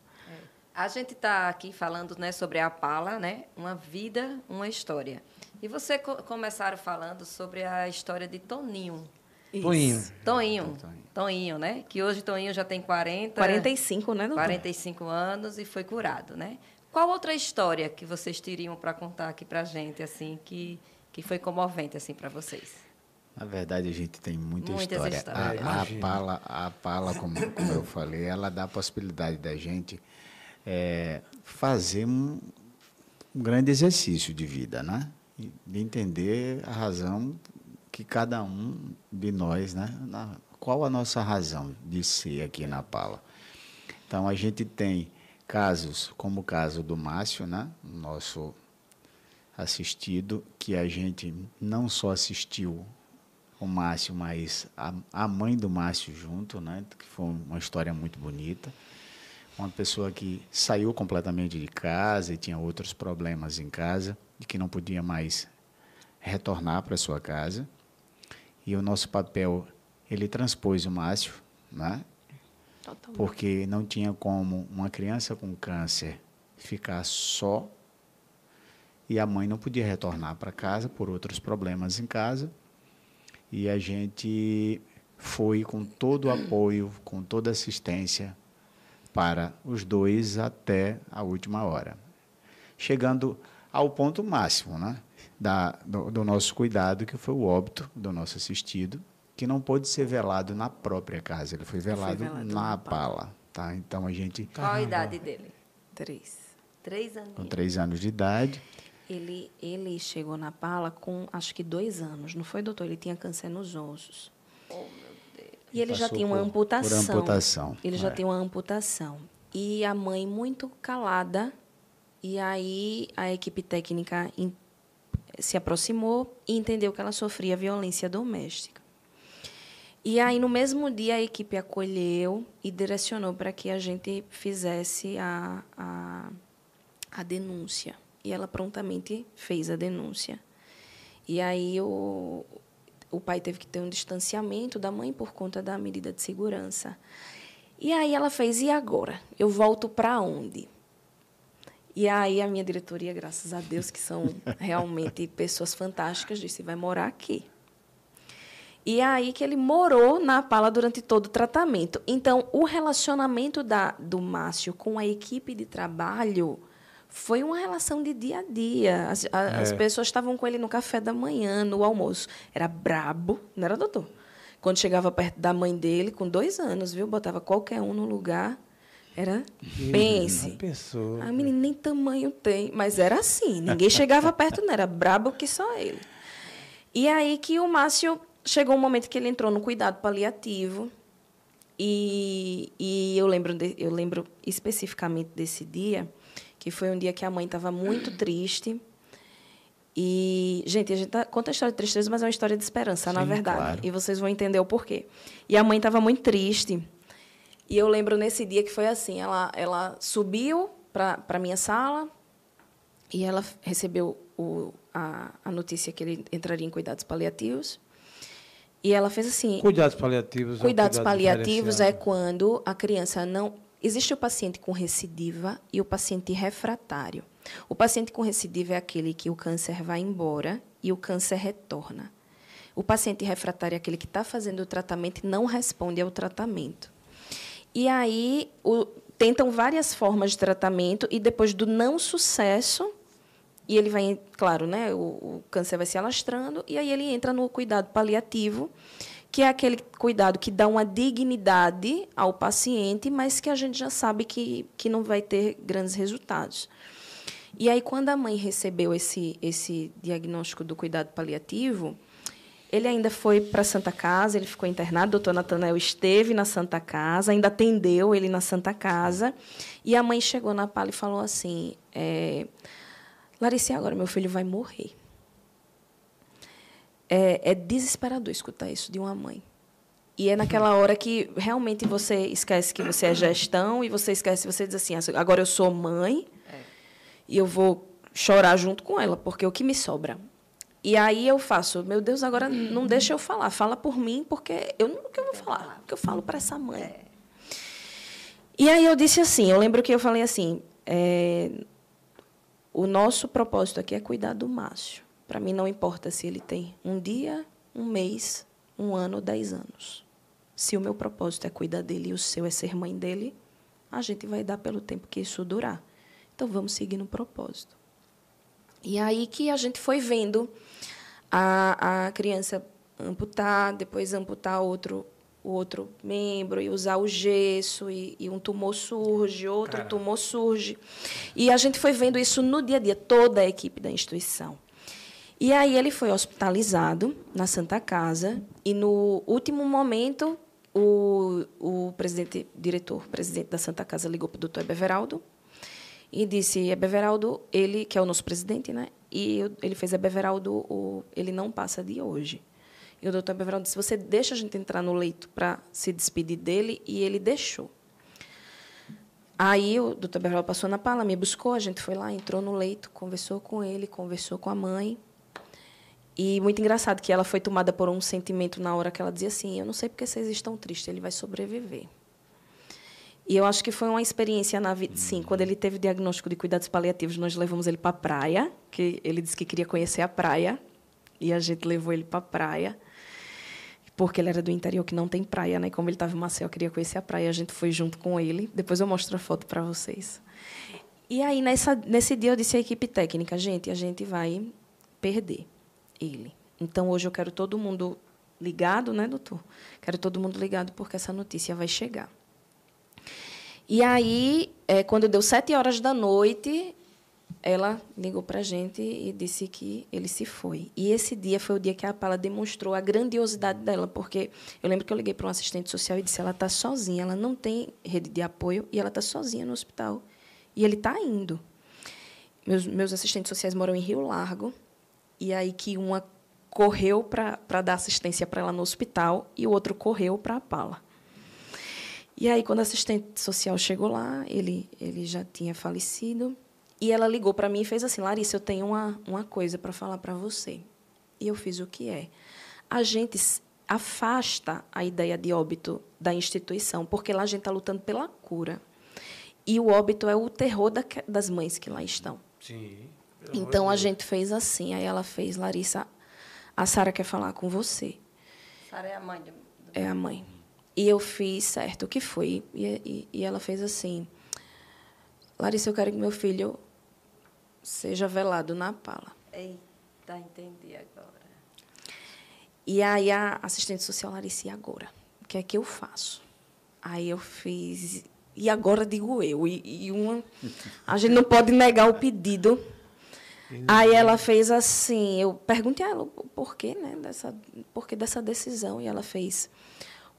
A gente está aqui falando né, sobre a Pala, né? Uma vida, uma história. E você co começaram falando sobre a história de Toninho. Toinho. Isso. Toninho. Toninho, né? Que hoje Toninho já tem 40, 45, né, doutor? 45 anos e foi curado, né? Qual outra história que vocês teriam para contar aqui para gente, assim, que, que foi comovente, assim, para vocês? Na verdade, a gente tem muita Muitas história. histórias. A, a pala, a pala como, como eu falei, ela dá a possibilidade da gente eh, fazer um, um grande exercício de vida, né? De entender a razão que cada um de nós, né? Na, qual a nossa razão de ser aqui na pala? Então, a gente tem casos, como o caso do Márcio, né? Nosso assistido, que a gente não só assistiu o Márcio, mas a, a mãe do Márcio junto, né? Que foi uma história muito bonita. Uma pessoa que saiu completamente de casa e tinha outros problemas em casa e que não podia mais retornar para sua casa. E o nosso papel, ele transpôs o Márcio, né? Totalmente. porque não tinha como uma criança com câncer ficar só e a mãe não podia retornar para casa por outros problemas em casa. E a gente foi com todo o apoio, com toda a assistência para os dois até a última hora. Chegando ao ponto máximo né, da, do, do nosso cuidado, que foi o óbito do nosso assistido, que não pôde ser velado na própria casa, ele foi velado, foi velado na, pala. Tá? Então a gente. Qual a idade dele? Três. Três anos. Com três anos de idade. Ele, ele chegou na pala com acho que dois anos, não foi, doutor? Ele tinha câncer nos ossos. Oh, meu Deus. E ele já tinha uma amputação. Por amputação. Ele já é. tinha uma amputação. E a mãe muito calada. E aí a equipe técnica se aproximou e entendeu que ela sofria violência doméstica. E aí, no mesmo dia, a equipe acolheu e direcionou para que a gente fizesse a, a, a denúncia. E ela prontamente fez a denúncia. E aí, o, o pai teve que ter um distanciamento da mãe por conta da medida de segurança. E aí ela fez, e agora? Eu volto para onde? E aí a minha diretoria, graças a Deus, que são realmente pessoas fantásticas, disse, vai morar aqui. E aí que ele morou na Pala durante todo o tratamento. Então, o relacionamento da, do Márcio com a equipe de trabalho foi uma relação de dia a dia. As, a, é. as pessoas estavam com ele no café da manhã, no almoço. Era brabo, não era, doutor? Quando chegava perto da mãe dele, com dois anos, viu? Botava qualquer um no lugar. Era, pense. A pessoa. A menina nem tamanho tem, mas era assim. Ninguém [LAUGHS] chegava perto, não. Era brabo que só ele. E aí que o Márcio chegou um momento que ele entrou no cuidado paliativo. E, e eu, lembro de, eu lembro especificamente desse dia, que foi um dia que a mãe estava muito [CLEARS THROAT] triste. E, gente, a gente tá, conta a história de tristeza, mas é uma história de esperança, Sim, na verdade. Claro. E vocês vão entender o porquê. E a mãe estava muito triste. E eu lembro nesse dia que foi assim: ela, ela subiu para a minha sala e ela recebeu o, a, a notícia que ele entraria em cuidados paliativos. E ela fez assim. Cuidados paliativos. Cuidados paliativos é quando a criança não. Existe o paciente com recidiva e o paciente refratário. O paciente com recidiva é aquele que o câncer vai embora e o câncer retorna. O paciente refratário é aquele que está fazendo o tratamento e não responde ao tratamento. E aí o, tentam várias formas de tratamento e depois do não sucesso, e ele vai, claro, né, o, o, câncer vai se alastrando, e aí ele entra no cuidado paliativo, que é aquele cuidado que dá uma dignidade ao paciente, mas que a gente já sabe que, que não vai ter grandes resultados. E aí, quando a mãe recebeu esse, esse diagnóstico do cuidado paliativo, ele ainda foi para a Santa Casa, ele ficou internado. O doutor Natanael esteve na Santa Casa, ainda atendeu ele na Santa Casa. E a mãe chegou na pala e falou assim: é, Larissa, agora meu filho vai morrer. É, é desesperador escutar isso de uma mãe. E é naquela hora que realmente você esquece que você é gestão e você esquece, você diz assim, agora eu sou mãe é. e eu vou chorar junto com ela, porque é o que me sobra. E aí eu faço, meu Deus, agora não deixa eu falar, fala por mim, porque eu não que eu vou falar, porque eu falo para essa mãe. É. E aí eu disse assim, eu lembro que eu falei assim, é, o nosso propósito aqui é cuidar do Márcio. Para mim, não importa se ele tem um dia, um mês, um ano dez anos. Se o meu propósito é cuidar dele e o seu é ser mãe dele, a gente vai dar pelo tempo que isso durar. Então, vamos seguir no propósito. E aí que a gente foi vendo a, a criança amputar, depois amputar outro o outro membro e usar o gesso e, e um tumor surge, outro Cara. tumor surge. E a gente foi vendo isso no dia a dia, toda a equipe da instituição. E aí ele foi hospitalizado na Santa Casa e no último momento o, o presidente, diretor, presidente da Santa Casa ligou para o doutor Ebeveraldo e disse, Ebeveraldo, ele, que é o nosso presidente, né? E ele fez Ebeveraldo, o, ele não passa de hoje. E o doutor Beverão disse: Você deixa a gente entrar no leito para se despedir dele? E ele deixou. Aí o doutor Beverão passou na pala, me buscou, a gente foi lá, entrou no leito, conversou com ele, conversou com a mãe. E muito engraçado que ela foi tomada por um sentimento na hora que ela dizia assim: Eu não sei porque vocês estão tristes, ele vai sobreviver. E eu acho que foi uma experiência na vida. Sim, quando ele teve diagnóstico de cuidados paliativos, nós levamos ele para a praia, que ele disse que queria conhecer a praia, e a gente levou ele para a praia, porque ele era do interior que não tem praia, né? Como ele estava em Maceió, queria conhecer a praia, a gente foi junto com ele. Depois eu mostro a foto para vocês. E aí nessa, nesse dia eu disse à equipe técnica, gente, a gente vai perder ele. Então hoje eu quero todo mundo ligado, né, doutor? Quero todo mundo ligado porque essa notícia vai chegar. E aí, é, quando deu sete horas da noite, ela ligou para a gente e disse que ele se foi. E esse dia foi o dia que a Paula demonstrou a grandiosidade dela, porque eu lembro que eu liguei para um assistente social e disse: ela está sozinha, ela não tem rede de apoio e ela está sozinha no hospital. E ele está indo. Meus, meus assistentes sociais moram em Rio Largo, e aí que uma correu para dar assistência para ela no hospital e o outro correu para a Paula. E aí, quando a assistente social chegou lá, ele, ele já tinha falecido. E ela ligou para mim e fez assim: Larissa, eu tenho uma, uma coisa para falar para você. E eu fiz o que é. A gente afasta a ideia de óbito da instituição, porque lá a gente está lutando pela cura. E o óbito é o terror da, das mães que lá estão. Sim. Então a gente fez assim. Aí ela fez: Larissa, a Sara quer falar com você. Sara é a mãe. Do... É a mãe. E eu fiz certo, o que foi? E, e, e, ela fez assim: Larissa, eu quero que meu filho seja velado na pala. Eita, entendi agora. E aí a assistente social Larissa, e agora? O que é que eu faço? Aí eu fiz. E agora digo eu. E, e uma, a gente não pode negar o pedido. Aí ela fez assim, eu perguntei a ela o porquê, né, dessa, porquê dessa decisão, e ela fez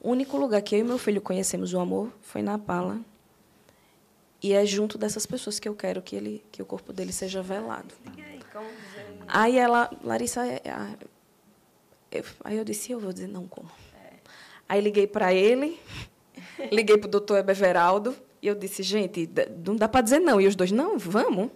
o único lugar que eu e meu filho conhecemos o amor foi na Pala. E é junto dessas pessoas que eu quero que ele, que o corpo dele seja velado. Aí ela, Larissa, é, é, aí eu disse, eu vou dizer não como. Aí liguei para ele, liguei para o doutor Ebeveraldo e eu disse, gente, não dá para dizer não. E os dois, não, vamos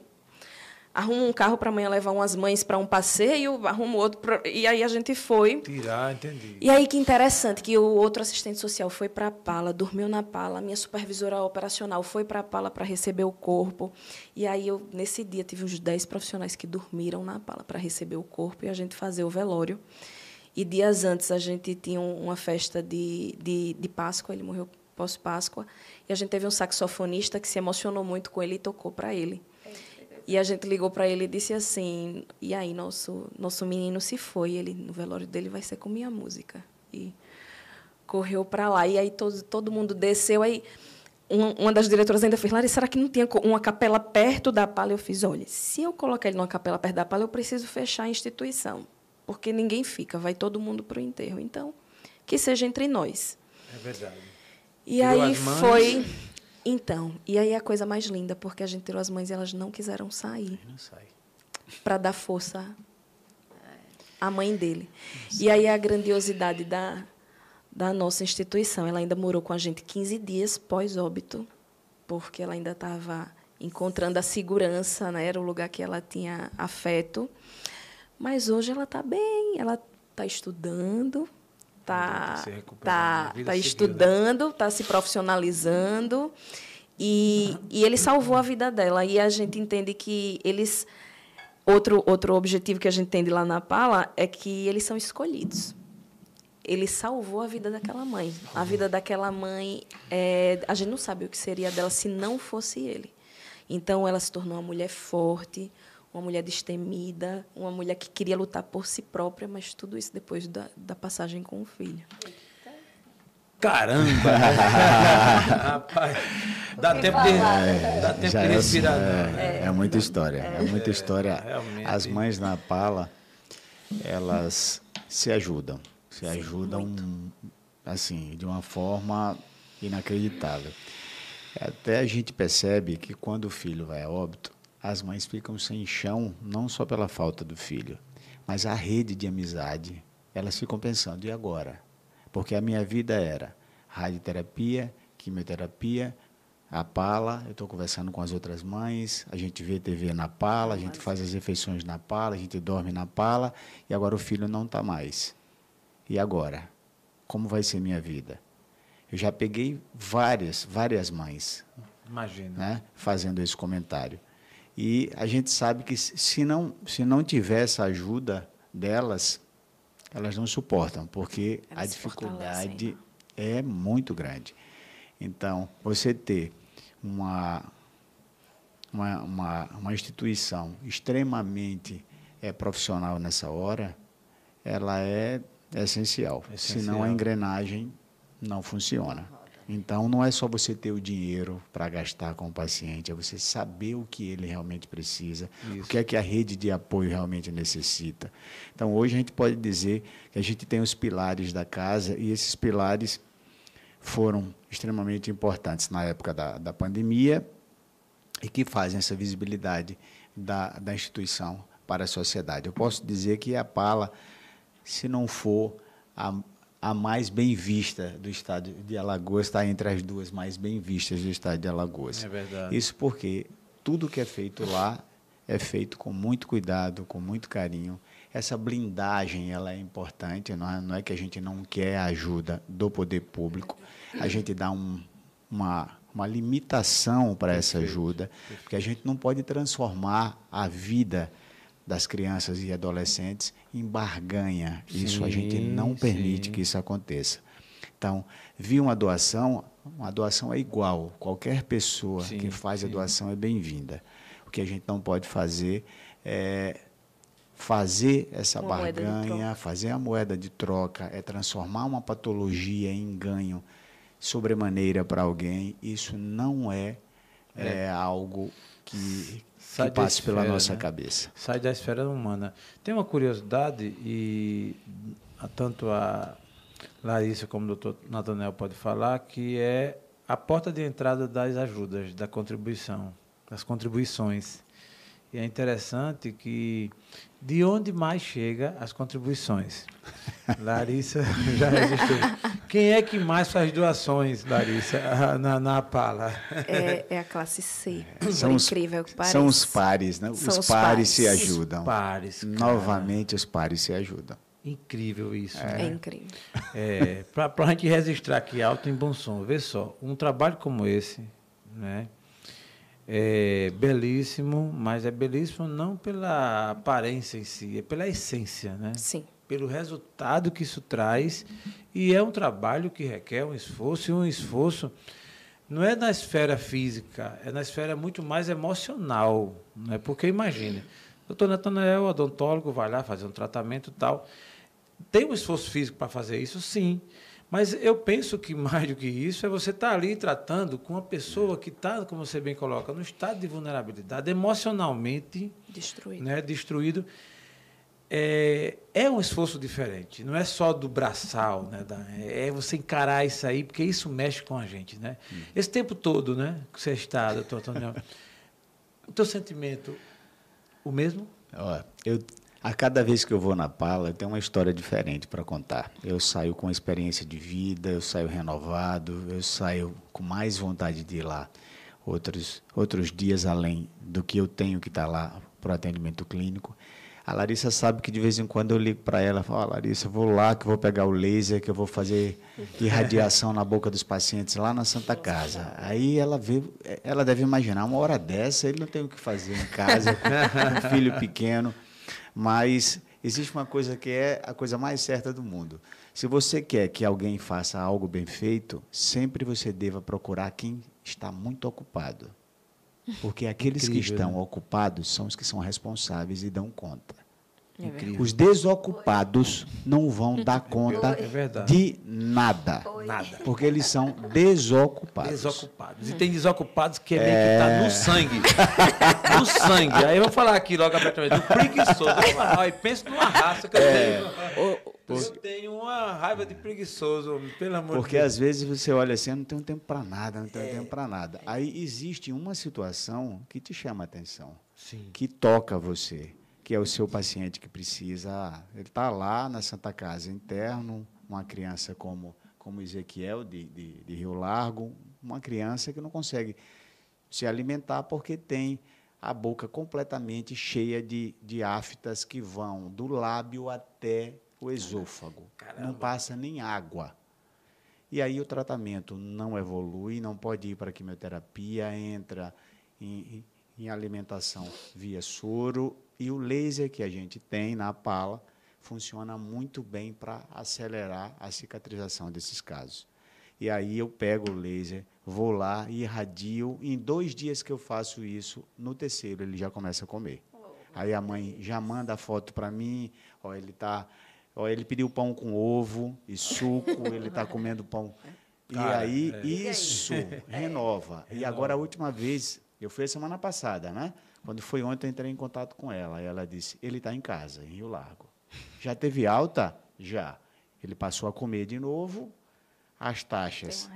arrumo um carro para amanhã levar umas mães para um passeio, arrumo outro pra... e aí a gente foi. Tirar, entendi. E aí que interessante que o outro assistente social foi para a Pala, dormiu na Pala, a minha supervisora operacional foi para a Pala para receber o corpo. E aí eu nesse dia tive uns 10 profissionais que dormiram na Pala para receber o corpo e a gente fazer o velório. E dias antes a gente tinha uma festa de, de, de Páscoa, ele morreu pós-Páscoa, e a gente teve um saxofonista que se emocionou muito com ele e tocou para ele. E a gente ligou para ele e disse assim: "E aí nosso nosso menino se foi, ele no velório dele vai ser com minha música". E correu para lá e aí todo todo mundo desceu aí uma, das diretoras ainda fez, Larissa, será que não tinha uma capela perto da pala? Eu fiz, olha, se eu colocar ele numa capela perto da pala, eu preciso fechar a instituição, porque ninguém fica, vai todo mundo para o enterro. Então, que seja entre nós. É verdade. E Tirou aí foi então, e aí é a coisa mais linda, porque a gente tirou as mães e elas não quiseram sair. Não sai. Para dar força à mãe dele. E aí a grandiosidade da, da nossa instituição. Ela ainda morou com a gente 15 dias pós-óbito, porque ela ainda estava encontrando a segurança, né? era o lugar que ela tinha afeto. Mas hoje ela está bem, ela está estudando, está tá, tá estudando, está se profissionalizando e, e ele salvou a vida dela. E a gente entende que eles outro outro objetivo que a gente entende lá na Pala é que eles são escolhidos. Ele salvou a vida daquela mãe. A vida daquela mãe, é, a gente não sabe o que seria dela se não fosse ele. Então, ela se tornou uma mulher forte, uma mulher destemida, uma mulher que queria lutar por si própria, mas tudo isso depois da, da passagem com o filho. Caramba! [LAUGHS] Rapaz, dá tempo de, é, dá tempo de respirar. É, é, é, muita história, é, muita é, história. As mães na pala, elas se ajudam, se Sim, ajudam muito. assim de uma forma inacreditável. Até a gente percebe que quando o filho vai a óbito, as mães ficam sem chão, não só pela falta do filho, mas a rede de amizade. Elas ficam pensando, e agora? Porque a minha vida era radioterapia, quimioterapia, a pala, eu estou conversando com as outras mães, a gente vê TV na pala, a gente faz as refeições na pala, a gente dorme na pala, e agora o filho não está mais. E agora? Como vai ser minha vida? Eu já peguei várias, várias mães Imagina. né, fazendo esse comentário. E a gente sabe que se não, se não tiver essa ajuda delas, elas não suportam, porque Elas a dificuldade fortalecem. é muito grande. Então, você ter uma, uma, uma, uma instituição extremamente é, profissional nessa hora, ela é essencial. Essencial. Senão a engrenagem não funciona. Então, não é só você ter o dinheiro para gastar com o paciente, é você saber o que ele realmente precisa, Isso. o que é que a rede de apoio realmente necessita. Então, hoje a gente pode dizer que a gente tem os pilares da casa e esses pilares foram extremamente importantes na época da, da pandemia e que fazem essa visibilidade da, da instituição para a sociedade. Eu posso dizer que a Pala, se não for a, a mais bem vista do estado de Alagoas, está entre as duas mais bem vistas do estado de Alagoas. É verdade. Isso porque tudo que é feito lá é feito com muito cuidado, com muito carinho. Essa blindagem ela é importante, não é, não é que a gente não quer a ajuda do poder público, a gente dá um, uma, uma limitação para essa ajuda, porque a gente não pode transformar a vida das crianças e adolescentes em barganha. Isso a gente Sim, não permite sim. que isso aconteça. Então, vi uma doação, uma doação é igual. Qualquer pessoa Sim, que faz a sim. doação é bem-vinda. O que a gente não pode fazer é fazer essa Uma barganha, fazer a moeda de troca, é transformar uma patologia em ganho sobremaneira para alguém. Isso não é, é, algo que, Sai que passe pela nossa né? cabeça. sai da esfera humana. Tem uma curiosidade, e tanto a Larissa como o doutor Natanel pode falar, que é a porta de entrada das ajudas, da contribuição, das contribuições. E é interessante que de onde mais chega as contribuições. [LAUGHS] Larissa [LAUGHS] já registrou. Quem é que mais faz doações, Larissa, [LAUGHS] na, na Pala? É, é a classe C. São por os- incrível que pareça. São os pares, né? São os, os pares, pares. se Os ajudam. Pares. cara. Novamente, os pares se ajudam. Incrível isso. É né? incrível. É, para a gente registrar aqui alto em bom som, vê só, um trabalho como esse, né? É belíssimo, mas é belíssimo não pela aparência em si, é pela essência, né? Sim. Pelo resultado que isso traz. E é um trabalho que requer um esforço, e um esforço não é na esfera física, é na esfera muito mais emocional. Né? Porque imagine, o doutor Natanael, odontólogo, vai lá fazer um tratamento tal. Tem um esforço físico para fazer isso, sim. Mas eu penso que [LAUGHS] mais do que isso é você estar ali tratando com uma pessoa que está, como você bem coloca, no estado de vulnerabilidade, emocionalmente Destruído. né, destruído. É, é um esforço diferente, não é só do braçal, né, da- é você encarar isso aí, porque isso mexe com a gente. Né? Esse tempo todo né, que você está, doutor Antônio, o teu sentimento, o mesmo? Ó, eu, a cada vez que eu vou na Pala, eu tenho uma história diferente para contar. Eu saio com experiência de vida, eu saio renovado, eu saio com mais vontade de ir lá. Outros, outros dias além do que eu tenho que estar lá para o atendimento clínico. A Larissa sabe que de vez em quando eu ligo para ela e falo, "Ó, Larissa, eu vou lá que eu vou pegar o laser, que eu vou fazer irradiação na boca dos pacientes lá na Santa Casa. Aí ela vê, ela deve imaginar, uma hora dessa ele não tem o que fazer em casa com um filho pequeno. Mas existe uma coisa que é a coisa mais certa do mundo. Se você quer que alguém faça algo bem feito, sempre você deva procurar quem está muito ocupado. Porque aqueles que Incrível, estão né? ocupados são os que são responsáveis e dão conta. É verdade. Os desocupados não vão dar conta É de nada. Nada. Porque eles são desocupados. Desocupados. E tem desocupados que é meio que tá no sangue. no sangue. Aí eu vou falar aqui logo abertamente, do preguiçoso. Aí pensa numa raça que eu É. tenho. Eu tenho uma raiva de preguiçoso, pelo amor Porque de Deus. às vezes você olha assim, eu não tenho tempo para nada, não tenho tempo para nada. Aí existe uma situação que te chama a atenção, Sim. que toca você, que é o seu paciente que precisa. ah, Ele está lá na Santa Casa interno, uma criança como, como Ezequiel de, de, de Rio Largo, uma criança que não consegue se alimentar porque tem a boca completamente cheia de, de aftas que vão do lábio até o esôfago. Não passa nem água. E aí o tratamento não evolui, não pode ir para a quimioterapia, entra em, em alimentação via soro e o laser que a gente tem na pala funciona muito bem para acelerar a cicatrização desses casos. E aí eu pego o laser, vou lá e irradio. Em dois dias que eu faço isso, no terceiro ele já começa a comer. Aí a mãe já manda a foto para mim, ó, ele tá, ó, ele pediu pão com ovo e suco, [LAUGHS] ele está comendo pão. E Cara, aí é. isso renova. E agora a última vez, eu fui a semana passada, né? Quando foi ontem, eu entrei em contato com ela. Ela disse: ele está em casa, em Rio Largo. Já teve alta? Já. Ele passou a comer de novo. As taxas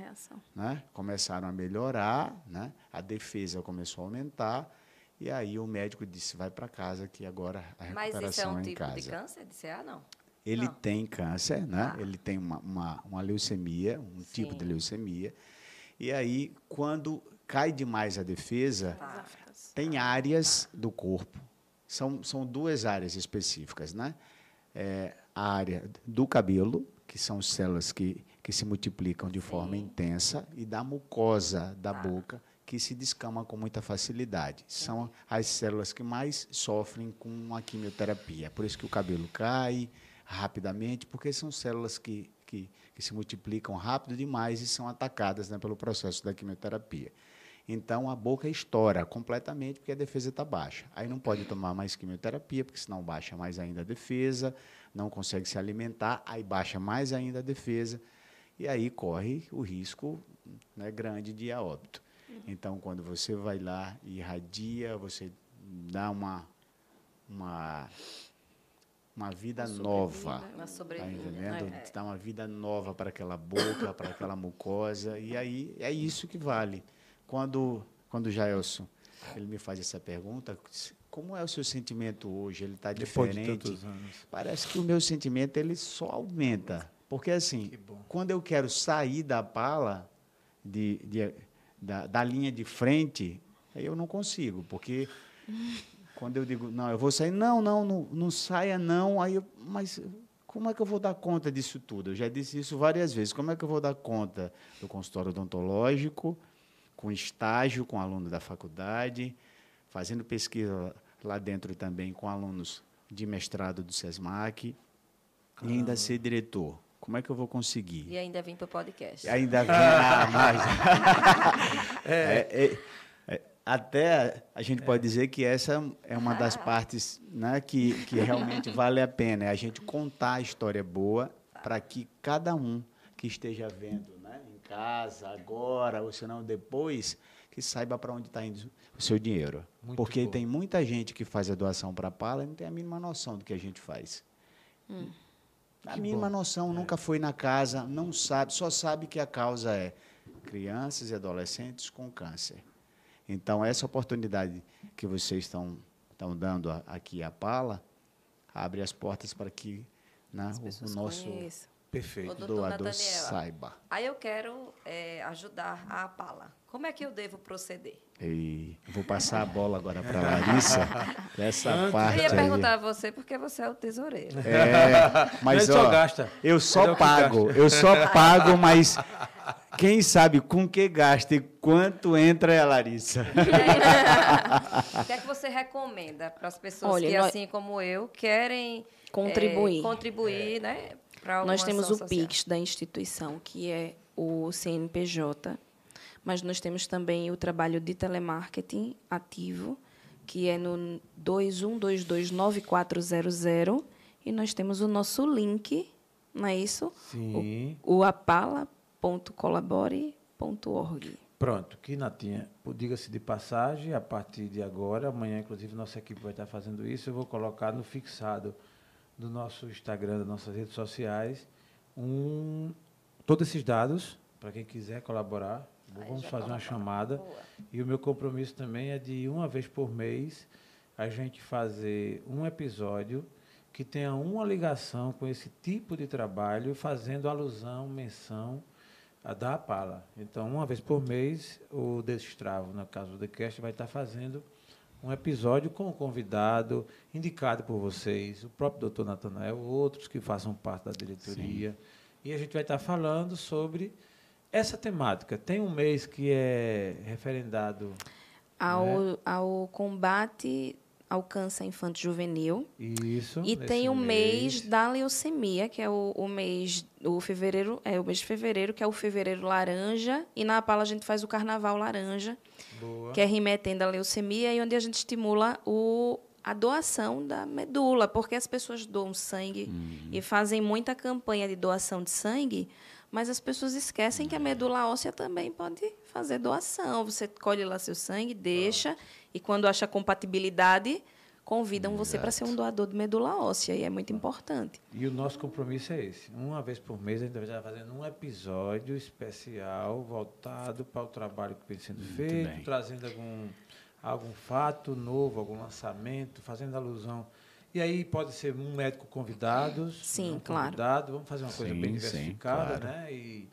né, começaram a melhorar, né, a defesa começou a aumentar, e aí o médico disse, vai para casa, que agora a Mas recuperação isso é um em tipo casa. de câncer de CA, não? Ele Não. tem câncer, né? Ah. ele tem uma, uma, uma leucemia, um tipo de Sim. leucemia, e aí, quando cai demais a defesa, Tá. Tem áreas do corpo. São, são duas áreas específicas, né? É a área do cabelo, que são células que, que se multiplicam de forma intensa, e da mucosa da Tá. boca, que se descama com muita facilidade. São as células que mais sofrem com a quimioterapia. Por isso que o cabelo cai rapidamente, porque são células que, que, que se multiplicam rápido demais e são atacadas né, pelo processo da quimioterapia. Então a boca estoura completamente porque a defesa está baixa. Aí não pode tomar mais quimioterapia, porque senão baixa mais ainda a defesa, não consegue se alimentar, aí baixa mais ainda a defesa, e aí corre o risco né, grande de ir a óbito. Então, quando você vai lá e irradia, você dá uma, uma, uma vida Uma nova. sobrevida. Uma Tá sobrevida. entendendo? né? Dá uma vida nova para aquela boca, para aquela mucosa. E aí é isso que vale. Quando, quando o Jaelson ele me faz essa pergunta, como é o seu sentimento hoje? Ele está de diferente? anos. Parece que o meu sentimento ele só aumenta. Porque assim, quando eu quero sair da pala, de, de- da, da linha de frente, aí eu não consigo, porque quando eu digo, não, eu vou sair, não, não, não, não saia não, aí eu, mas como é que eu vou dar conta disso tudo? Eu já disse isso várias vezes, como é que eu vou dar conta do consultório odontológico, com estágio com aluno da faculdade, fazendo pesquisa lá dentro também com alunos de mestrado do SESMAC, e ainda ser diretor. Como é que eu vou conseguir? E ainda vim para o podcast. Ainda [LAUGHS] vem ah, mais. [LAUGHS] É, é, é, até a gente pode dizer que essa é uma das [LAUGHS] partes né, que, que realmente vale a pena. É a gente contar a história boa para que cada um que esteja vendo casa, agora, ou se não depois, que saiba para onde está indo o seu dinheiro. Muito Porque bom. tem muita gente que faz a doação para a Pala e não tem a mínima noção do que a gente faz. A Que mínima bom. noção, nunca foi na casa, não sabe, só sabe que a causa é crianças e adolescentes com câncer. Então, essa oportunidade que vocês estão, estão dando a- aqui à Pala abre as portas para que né, o nosso conheçam. Perfeito. Ô, doutor doador Nathaniela. saiba. Aí eu quero é, ajudar a Pala. Como é que eu devo proceder? E vou passar a bola agora para a Larissa, [LAUGHS] essa Antes- Eu parte ia aí. perguntar a você porque você é o tesoureiro. É, mas só ó, gasta. eu é só o que pago, gasta. eu só pago, mas quem sabe com que gasta e quanto entra é a Larissa. [LAUGHS] O que é que você recomenda para as pessoas Olha, que, nós- assim como eu, querem Contribuir. é, contribuir né, para alguma Nós temos ação o social? PIX da instituição, que é o CNPJ, mas nós temos também o trabalho de telemarketing ativo, que é no 21229400, e nós temos o nosso link, não é isso? Sim. O, o apala.colabore.org. Pronto, que Natinha, diga-se de passagem, a partir de agora, amanhã, inclusive, nossa equipe vai estar fazendo isso, eu vou colocar no fixado do nosso Instagram, das nossas redes sociais, um, todos esses dados, para quem quiser colaborar, Aí vamos fazer uma colabora. chamada. Boa. E o meu compromisso também é de uma vez por mês a gente fazer um episódio que tenha uma ligação com esse tipo de trabalho, fazendo alusão, menção a da Pala. Então, uma vez por mês, o Destravo, no caso do TheCast, vai estar fazendo um episódio com o convidado, indicado por vocês, o próprio doutor Natanael, outros que façam parte da diretoria. E a gente vai estar falando sobre essa temática. Tem um mês que é referendado Ao, Né? ao combate ao câncer infanto-juvenil. isso. E tem o mês da leucemia, que é o, o mês o fevereiro, é o mês de fevereiro, que é o fevereiro laranja, e na Pala a gente faz o carnaval laranja, Boa. que é remetendo à leucemia e onde a gente estimula o a doação da medula, porque as pessoas doam sangue e fazem muita campanha de doação de sangue, mas as pessoas esquecem que a medula óssea também pode fazer doação. Você colhe lá seu sangue, deixa, e quando acha compatibilidade, convidam você para ser um doador de medula óssea, e é muito importante. E o nosso compromisso é esse. Uma vez por mês a gente vai estar fazendo um episódio especial voltado para o trabalho que vem sendo feito, bem. trazendo algum, algum fato novo, algum lançamento, fazendo alusão. E aí pode ser um médico convidado, Sim, um claro. convidado, vamos fazer uma coisa Sim, bem sim, diversificada, claro. né? E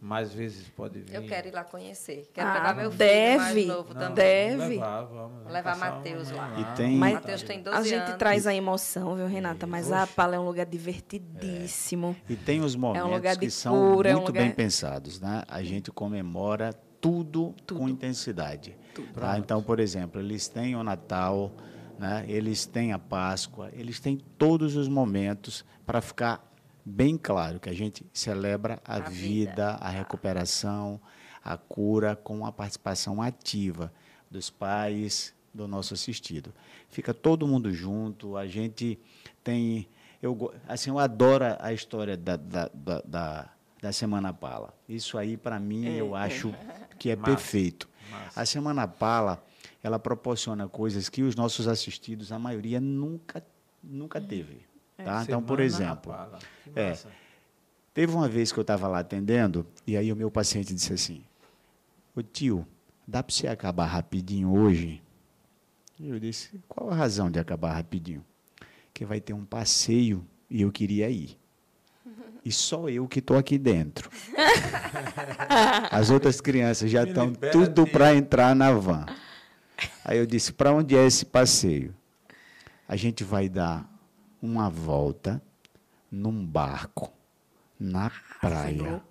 mais vezes pode vir. Eu quero ir lá conhecer. Quero Ah, levar meu filho deve. mais novo Não, também. Deve. Vamos levar, vamos. Vou levar uma lá. E tem- Mas- Mateus tem 12 A gente anos. traz a emoção, viu, Renata? Mas a. Pala é um lugar divertidíssimo. E tem os momentos lugar de que são cura, é um muito lugar- bem pensados, né? A gente comemora tudo, com intensidade. Tá? Então, por exemplo, eles têm o Natal, né? Eles têm a Páscoa, eles têm todos os momentos para ficar bem claro que a gente celebra a, A vida, vida. a recuperação, a cura com a participação ativa dos pais, do nosso assistido. Fica todo mundo junto, a gente tem. Eu, assim, eu adoro a história da, da, da, da, da Semana Pala. Isso aí, para mim, eu acho que é [LAUGHS] Massa, perfeito. massa. A Semana Pala, ela proporciona coisas que os nossos assistidos, a maioria, nunca, nunca teve. Tá? Então, por exemplo, é. Teve uma vez que eu estava lá atendendo, e aí o meu paciente disse assim: Ô tio, dá para você acabar rapidinho hoje? E eu disse: Qual a razão de acabar rapidinho? Que vai ter um passeio e eu queria ir. E só eu que estou aqui dentro. [LAUGHS] As outras crianças já estão tudo para entrar na van. Aí eu disse: Para onde é esse passeio? A gente vai dar uma volta num barco na praia.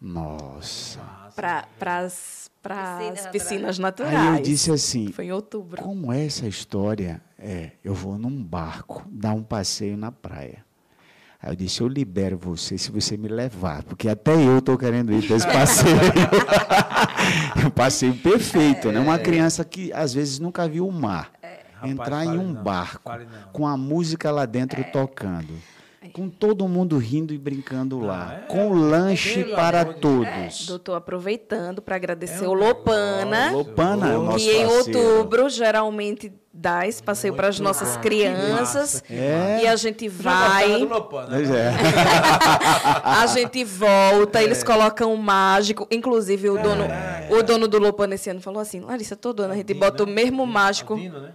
Nossa. Para as Piscinas piscinas Aí naturais. eu disse assim: Foi em outubro. como é essa história? É, eu vou num barco dar um passeio na praia. Aí eu disse: eu libero você se você me levar, porque até eu estou querendo ir para esse passeio. [LAUGHS] um passeio perfeito, né? Uma criança que às vezes nunca viu o mar. Rapaz, Entrar em fale um não, barco com a música lá dentro tocando. Com todo mundo rindo e brincando lá. é, com lanche pelo para todos. Doutor, aproveitando para agradecer É um o Lopana. Lopana é o nosso que em parceiro. outubro geralmente dá esse passeio para as nossas bom. crianças. É. E a gente vai, do Lopana, Pois né? é. [LAUGHS] a gente volta, eles colocam o mágico. Inclusive, o dono, o dono do Lopana esse ano falou assim: Larissa, todo ano a gente bota o né? mesmo mágico. Adinho, né?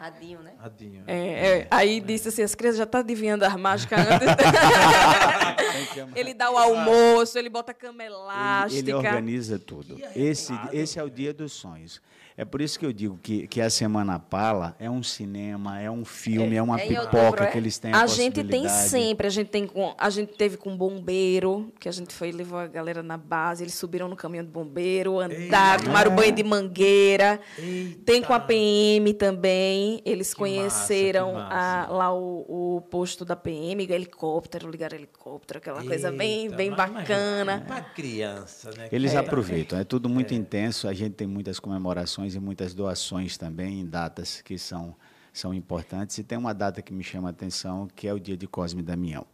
Adinho, né? Adinho. É, é. Aí disse assim, as crianças já estão adivinhando as mágicas antes. [LAUGHS] ele dá o almoço, ele bota cama Ele, elástica. ele organiza tudo. Esse, arretado, esse é o dia dos sonhos. É por isso que eu digo que, que a Semana Pala é um cinema, é um filme, é, uma É em pipoca outubro, é? que eles têm a, A gente tem sempre, a gente tem com, a gente teve com bombeiro, que a gente foi levou a galera na base, eles subiram no caminhão do bombeiro, andaram, tomaram banho de mangueira. Eita. Tem com a PM também, eles Que conheceram massa, que a- massa. lá o, o posto da PM, helicóptero, ligaram helicóptero, aquela coisa bem, Eita, bem mas imagina, bacana. Para criança, né? Eles aproveitam, é tudo muito intenso. A gente tem muitas comemorações e muitas doações também em datas que são, são importantes. E tem uma data que me chama a atenção, que é o dia de Cosme e Damião.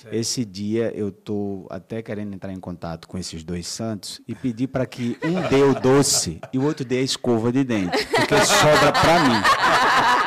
Certo. Esse dia eu estou até querendo entrar em contato com esses dois santos e pedir para que um dê o doce e o outro dê a escova de dente, porque sobra para mim. [LAUGHS]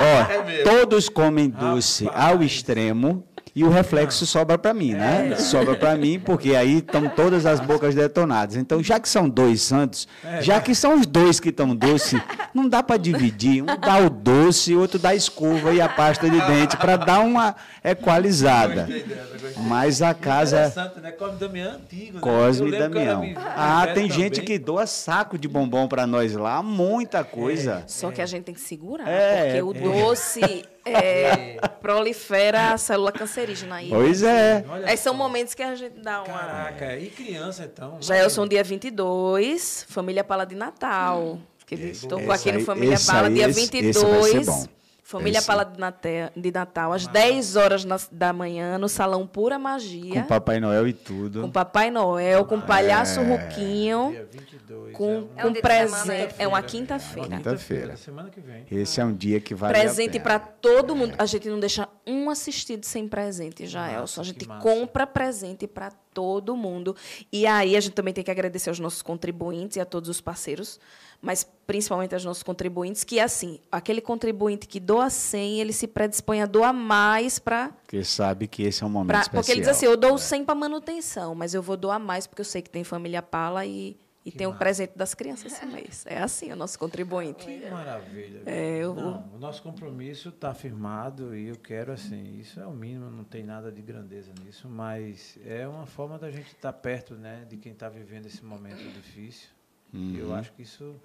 Ó, É todos comem doce ao Rapaz. extremo e o reflexo sobra para mim, né? Sobra para mim porque aí estão todas as bocas detonadas. Então, já que são dois santos, É, já que são os dois que estão doce, não dá para dividir. Um dá o doce, o outro dá a escova e a pasta de dente para dar uma equalizada. Gostei dela, gostei. Mas a casa Interessante, né? Cosme Damião é antigo, né? Cosme e Damião. Ah, tem velho gente também. que doa saco de bombom para nós lá, muita coisa. Só que a gente tem que segurar, É, porque o doce é, [LAUGHS] prolifera a célula cancerígena aí. Pois é. Olha Aí são momentos que a gente dá uma. Caraca, e criança então? Já eu sou um dia 22, Família Pala de Natal. Que estou Esse aqui no aí- Família esse Pala, aí, dia esse- 22. esse vai ser bom. Família Esse. Pala de Natal, às 10 horas na- da manhã, no Salão Pura Magia. Com Papai Noel e tudo. Com Papai Noel, com Palhaço É. Ruquinho, Dia 22. com, é um- É um com de presente. semana, É uma né? quinta-feira. Quinta-feira. Semana que vem. Esse é um dia que vale presente para todo mundo. A gente não deixa um assistido sem presente, Jaelson. Massa, A gente compra presente para todo mundo. E aí a gente também tem que agradecer aos nossos contribuintes e a todos os parceiros, mas principalmente aos nossos contribuintes, que assim, aquele contribuinte que doa 100, ele se predispõe a doar mais para Porque sabe que esse é um momento Pra- especial. porque ele diz assim, eu dou 100 para manutenção, mas eu vou doar mais porque eu sei que tem família Pala e, e Que tem o massa. presente das crianças esse mês. É assim o nosso contribuinte. Que maravilha. É, eu- Não, o nosso compromisso está firmado e eu quero, assim, isso é o mínimo, não tem nada de grandeza nisso, mas é uma forma da gente estar perto né, de quem está vivendo esse momento difícil. Uhum. Eu acho que isso.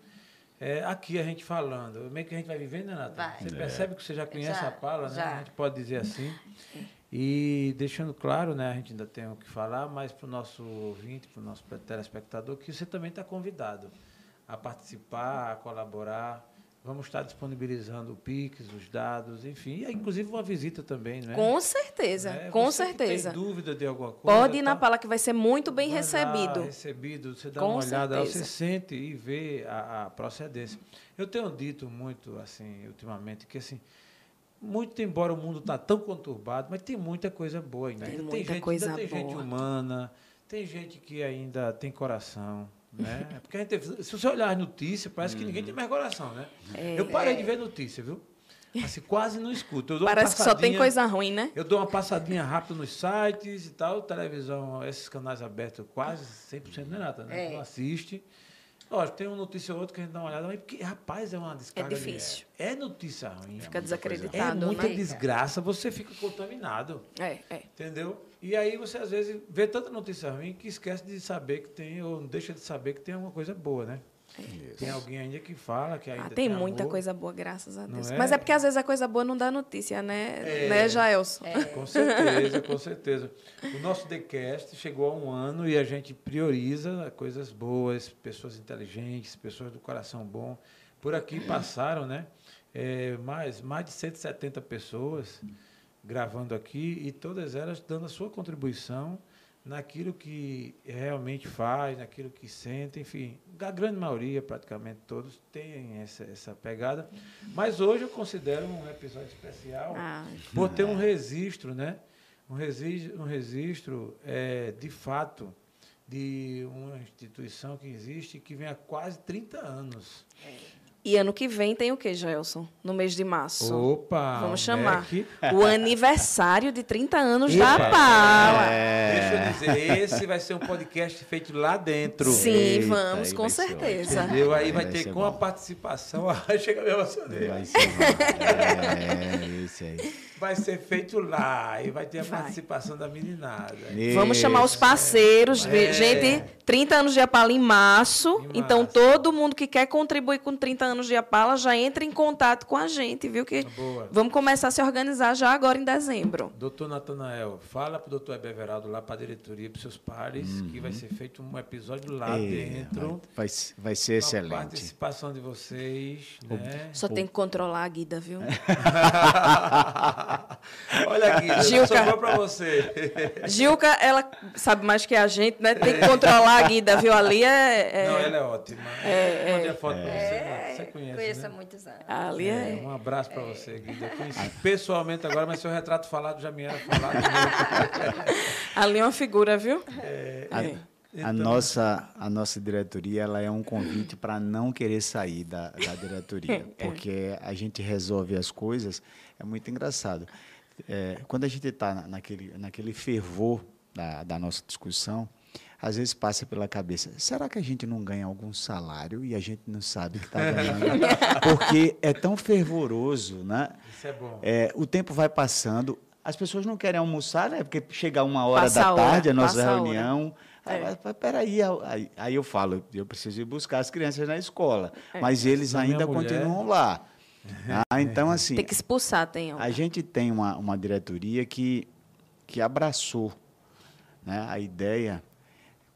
É, aqui a gente falando, meio que a gente vai vivendo, né? Vai. Você percebe que você já conhece Já, a Paula, né? já. A gente pode dizer assim. E deixando claro, né, a gente ainda tem o que falar, mas para o nosso ouvinte, para o nosso telespectador, que você também está convidado a participar, a colaborar. Vamos estar disponibilizando o Pix, os dados, enfim, e inclusive uma visita também, né? Com certeza, Né? com Você certeza. Tem dúvida de alguma coisa? Pode ir na tá? Pala que vai ser muito bem Vai lá, recebido. recebido, você dá Com uma olhada, lá, você certeza. sente e vê a, a procedência. Eu tenho dito muito, assim, ultimamente, que assim, muito embora o mundo está tão conturbado, mas tem muita coisa boa ainda. Tem Ainda muita gente, coisa ainda tem gente humana, tem gente que ainda tem coração. Né? É Porque a gente, se você olhar as notícias, parece que ninguém tem mais coração, né? É. eu parei de ver notícia, viu? Assim, quase não escuto. Parece que só tem coisa ruim, né? eu dou uma passadinha rápida nos sites e tal, televisão, esses canais abertos, quase 100% não é nada, né? É. Não assiste. Lógico, tem uma notícia ou outra que a gente dá uma olhada, mas porque, rapaz, é uma descarga. de- difícil. É notícia ruim. Fica É desacreditado, muita né? desgraça, você fica contaminado, É, é. entendeu? E aí você, às vezes, vê tanta notícia ruim que esquece de saber que tem, ou deixa de saber que tem alguma coisa boa, né? Tem alguém ainda que fala que ainda Ah, tem muita amor. coisa boa, graças a Deus. é? Mas é porque às vezes a coisa boa não dá notícia, né, É. né Jaelson? Com certeza, com certeza. O nosso TheCast chegou a um ano e a gente prioriza coisas boas, pessoas inteligentes, pessoas do coração bom. Por aqui passaram, né? é, mais, mais de 170 pessoas gravando aqui e todas elas dando a sua contribuição naquilo que realmente faz, naquilo que sente, enfim, a grande maioria, praticamente todos, têm essa, essa pegada. Mas hoje eu considero um episódio especial Ah, por ter um registro, né? Um registro, um registro é, de fato de uma instituição que existe que vem há quase 30 anos. E ano que vem tem o quê, Jaelson? No mês de março. Opa! Vamos chamar. O aniversário de 30 anos Epa, da Pala. Deixa eu dizer, esse vai ser um podcast feito lá dentro. Sim, Eita, vamos, com certeza. Entendeu? Aí vai Vai ter com a bom. participação. Ai, [LAUGHS] chega a me emocionei. Vai ser bom. É, isso aí. Vai ser feito lá e vai ter a Vai. participação da meninada. Vamos chamar os parceiros. É. Gente, 30 anos de Apala em março. Em Então, março. todo mundo que quer contribuir com 30 anos de Apala já entra em contato com a gente, viu? Que Boa. vamos começar a se organizar já agora em dezembro. Doutor Natanael, fala para o doutor Heber Everaldo lá para a diretoria, para os seus pares, que vai ser feito um episódio lá É, dentro. vai, vai ser com a excelente. participação de vocês, né? Só tem que controlar a Guida, viu? [LAUGHS] [LAUGHS] [LAUGHS] Olha aqui, Gilca. sobrou para você. Gilca, ela sabe mais que a gente, né? Tem que controlar a Guida, viu? Ali é. é- Não, ela é ótima. É, Mandei a foto para você, né? você conhece, Conheço há né? muitos anos. Ali É, é. um abraço para você, Guida. Eu conheci pessoalmente agora, mas seu retrato falado já me era falado. [LAUGHS] Ali é uma figura, viu? A, a Então- nossa, a nossa diretoria ela é um convite para não querer sair da, da diretoria, [LAUGHS] porque a gente resolve as coisas, é muito engraçado. É, quando a gente está naquele, naquele fervor da, da nossa discussão, às vezes passa pela cabeça, será que a gente não ganha algum salário e a gente não sabe que está [LAUGHS] ganhando? Porque é tão fervoroso, né? Isso é bom. É, o tempo vai passando, as pessoas não querem almoçar, né? Porque chega uma hora Passa da a hora, tarde, a nossa passa a hora. reunião. Aí, É. mas, mas peraí, aí, aí eu falo, eu preciso ir buscar as crianças na escola. É. Mas eles A ainda mulher- continuam lá. Ah, [LAUGHS] então, assim, Tem que expulsar, tem. a gente tem uma, uma diretoria que, que abraçou né, a ideia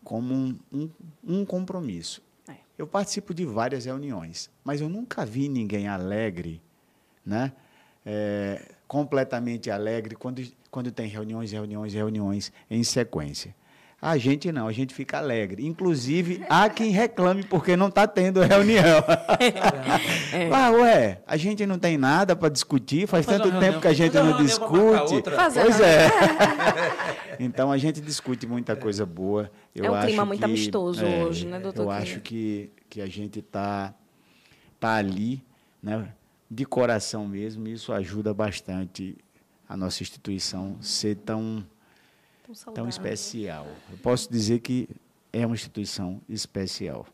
como um, um, um compromisso. É. Eu participo de várias reuniões, mas eu nunca vi ninguém alegre, né, é, completamente alegre, quando, quando tem reuniões, reuniões, reuniões em sequência. A gente não, a gente fica alegre. Inclusive, há quem reclame porque não está tendo reunião. [LAUGHS] É. Ah, ué, a gente não tem nada para discutir, faz Fazer tanto tempo que a gente não discute. Pois é. [LAUGHS] então a gente discute muita coisa boa. Eu É um clima acho muito que- amistoso é, hoje, né, doutor Eu acho que, que a gente está tá ali, né, de coração mesmo, e isso ajuda bastante a nossa instituição ser tão, Tão tão especial. Eu posso dizer que é uma instituição especial.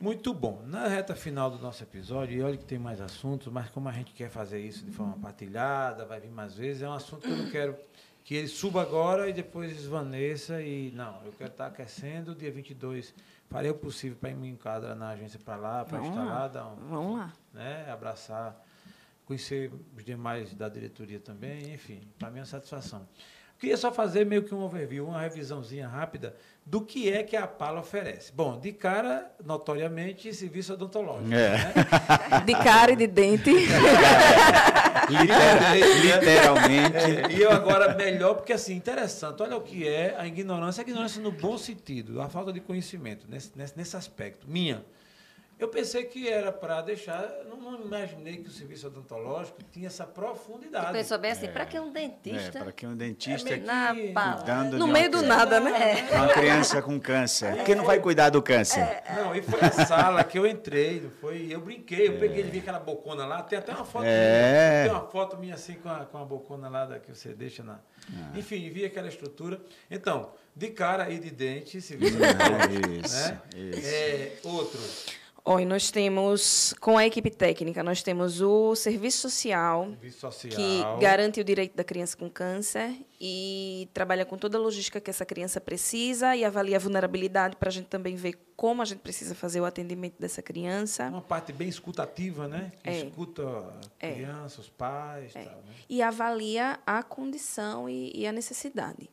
Muito bom. Na reta final do nosso episódio, e olha que tem mais assuntos, mas como a gente quer fazer isso de forma partilhada, vai vir mais vezes, é um assunto que eu não quero que ele suba agora e depois esvaneça. E não, eu quero estar aquecendo. Dia 22, farei o possível para me enquadrar na agência para lá, para estar lá. lá, dar um, Vamos lá. né, abraçar, conhecer os demais da diretoria também, enfim, para minha satisfação. Queria só fazer meio que um overview, uma revisãozinha rápida do que é que a Pala oferece. Bom, de cara, notoriamente, serviço odontológico. É. Né? [LAUGHS] De cara e de dente. [LAUGHS] Literalmente. É, e eu agora melhor, porque assim, interessante, olha o que é a ignorância, a ignorância no bom sentido, a falta de conhecimento nesse, nesse, nesse aspecto, minha. Eu pensei que era para deixar, não, não imaginei que o serviço odontológico tinha essa profundidade. Pensou bem assim, para que um É, dentista para que um dentista É meio na que- cuidando No de meio uma do criança- nada, né? Uma criança com câncer. Quem não vai cuidar do câncer? Não, e foi a sala que eu entrei, foi? Eu brinquei, eu peguei, ele vi aquela bocona lá, tem até uma foto É. minha. Tem uma foto minha assim com a, com a bocona lá da, que você deixa na. Ah. Enfim, vi aquela estrutura. Então, de cara e de dente, serviço odontológico, Isso, né? isso. É, outro. Oi, nós temos, com a equipe técnica, nós temos o serviço social, Serviço social. que garante o direito da criança com câncer e trabalha com toda a logística que essa criança precisa e avalia a vulnerabilidade para a gente também ver como a gente precisa fazer o atendimento dessa criança. Uma parte bem escutativa, né? Que É. escuta a É. criança, os pais e tal, né? e avalia a condição e, e a necessidade,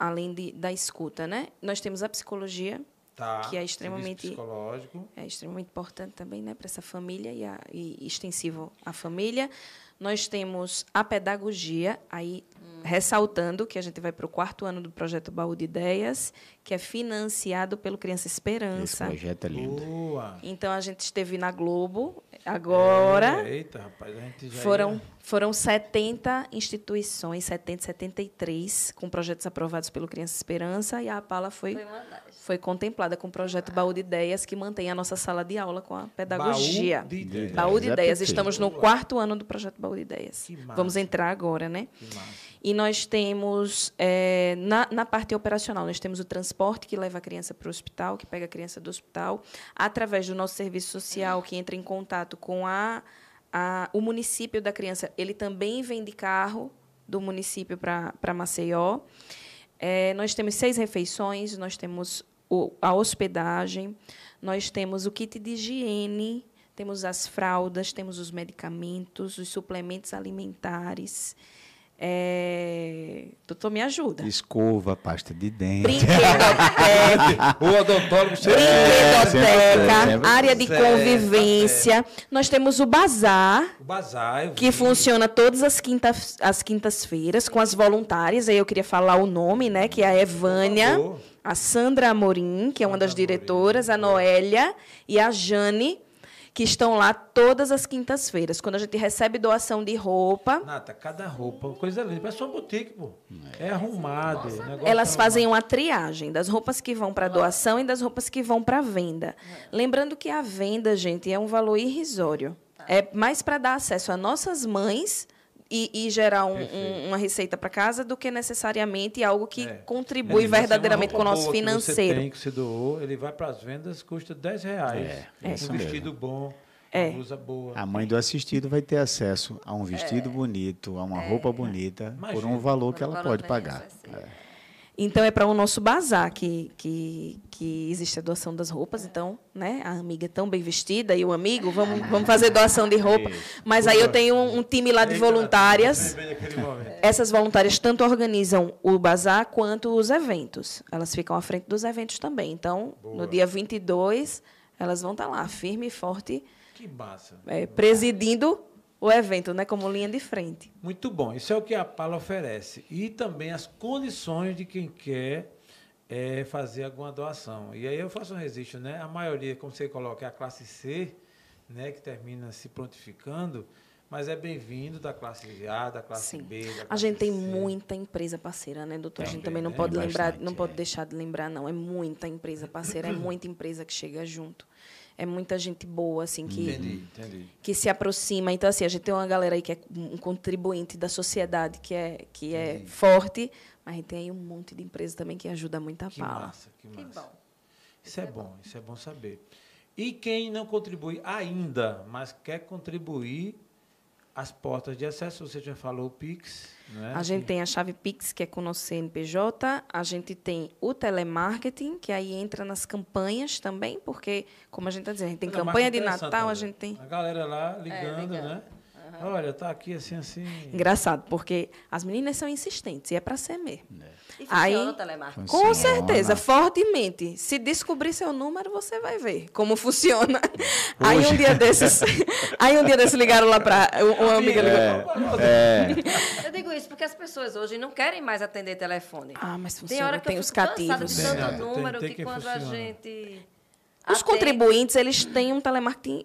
além de, da escuta, né? Nós temos a psicologia, Tá. Que é extremamente- psicológico. é extremamente importante também né, para essa família e, a, e extensivo à família. Nós temos a pedagogia, aí ressaltando que a gente vai para o quarto ano do projeto Baú de Ideias, que é financiado pelo Criança Esse Esperança. projeto é lindo. Boa. Então a gente esteve na Globo agora. É, eita, rapaz, a gente já Foram, ia- foram 70 instituições, 70, 73, com projetos aprovados pelo Criança Esperança, e a APALA foi, Foi foi contemplada com o projeto Baú de Ideias, que mantém a nossa sala de aula com a pedagogia. Baú de ideias. Baú de É Ideias. Estamos no quarto ano do projeto Baú de Ideias. Que massa. Vamos entrar agora, né? Que massa. E nós temos, eh, na, na parte operacional, nós temos o transporte que leva a criança para o hospital, que pega a criança do hospital, através do nosso serviço social, que entra em contato com a, a, o município da criança. Ele também vem de carro do município para Maceió. Eh, nós temos seis refeições, nós temos o, a hospedagem, nós temos o kit de higiene, temos as fraldas, temos os medicamentos, os suplementos alimentares. É... Doutor, me ajuda. Escova, pasta de dente. Brinquedoteca, [LAUGHS] O odontólogo brinquedoteca, sempre- área de Certo, convivência. Nós temos o bazar, O bazar. eu que vi. funciona todas as quintas as quintas-feiras com as voluntárias. Aí eu queria falar o nome, né? Que é a Evânia, a Sandra Amorim, que é uma Sandra das Amorim. diretoras, a Noélia e a Jane, que estão lá todas as quintas-feiras. Quando a gente recebe doação de roupa, Nata, cada roupa, coisa linda. Parece uma boutique, pô. É arrumado. Elas é fazem arrumado. uma triagem das roupas que vão para doação e das roupas que vão para venda. Lembrando que a venda, gente, é um valor irrisório. É mais para dar acesso a nossas mães e, e gerar um- um- uma receita para casa do que necessariamente algo que É. contribui É, se verdadeiramente com o nosso boa que financeiro. Você tem, que você doou, ele vai para as vendas, custa 10 reais. É, um isso vestido bom, É. uma blusa boa. A mãe do assistido vai ter acesso a um vestido bonito, a uma roupa bonita, por Imagina. um valor que Por um ela pode pagar. Então é para o nosso bazar que, que, que existe a doação das roupas. Então, né, a amiga é tão bem vestida e o amigo, vamos, vamos fazer doação de roupa. Mas aí eu tenho um, um time lá de voluntárias. Essas voluntárias tanto organizam o bazar quanto os eventos. Elas ficam à frente dos eventos também. Então, Boa. no dia 22, elas vão estar lá, firme e forte, Que massa. é, presidindo o evento, né, como linha de frente. Muito bom. Isso é o que a Pala oferece. E também as condições de quem quer eh, fazer alguma doação. E aí eu faço um registro, né? A maioria, como você coloca, é a classe C, né? Que termina se prontificando, mas é bem-vindo da classe A, da classe Sim. B. Da A classe gente tem C. muita empresa parceira, né, doutor? a gente Também, também não né? pode Tem lembrar, bastante, não pode é. deixar de lembrar, não. É muita empresa parceira, é [CLEARS THROAT] muita empresa que chega junto. É muita gente boa, assim, que, Entendi, entendi. que se aproxima. Então, assim, a gente tem uma galera aí que é um contribuinte da sociedade, que é, que é forte, mas a gente tem aí um monte de empresa também que ajuda muito a Que pala. massa, que Que massa. bom. Isso é bom, isso é bom saber. E quem não contribui ainda, mas quer contribuir, as portas de acesso, você já falou o Pix, né? A gente tem a chave Pix, que é com o nosso CNPJ. A gente tem o telemarketing, que aí entra nas campanhas também, porque, como a gente está dizendo, a gente tem campanha de Natal, a né? gente tem. A galera lá ligando, É, ligando. né? Olha, tá aqui assim, assim. Engraçado, porque as meninas são insistentes, e é para ser mesmo. E Aí- funciona o telemarketing? Com Funciona. certeza, fortemente. Se descobrir seu número, você vai ver como funciona. [LAUGHS] Aí um dia desses, [LAUGHS] aí um dia desses ligaram lá para uma amiga ligou. [LAUGHS] É, Eu digo isso porque as pessoas hoje não querem mais atender telefone. Ah, mas tem funciona, hora que tem eu os cativos. de Tem, tanto tem- número tem que que quando a funciona. gente... Os atende- contribuintes, eles têm um telemarketing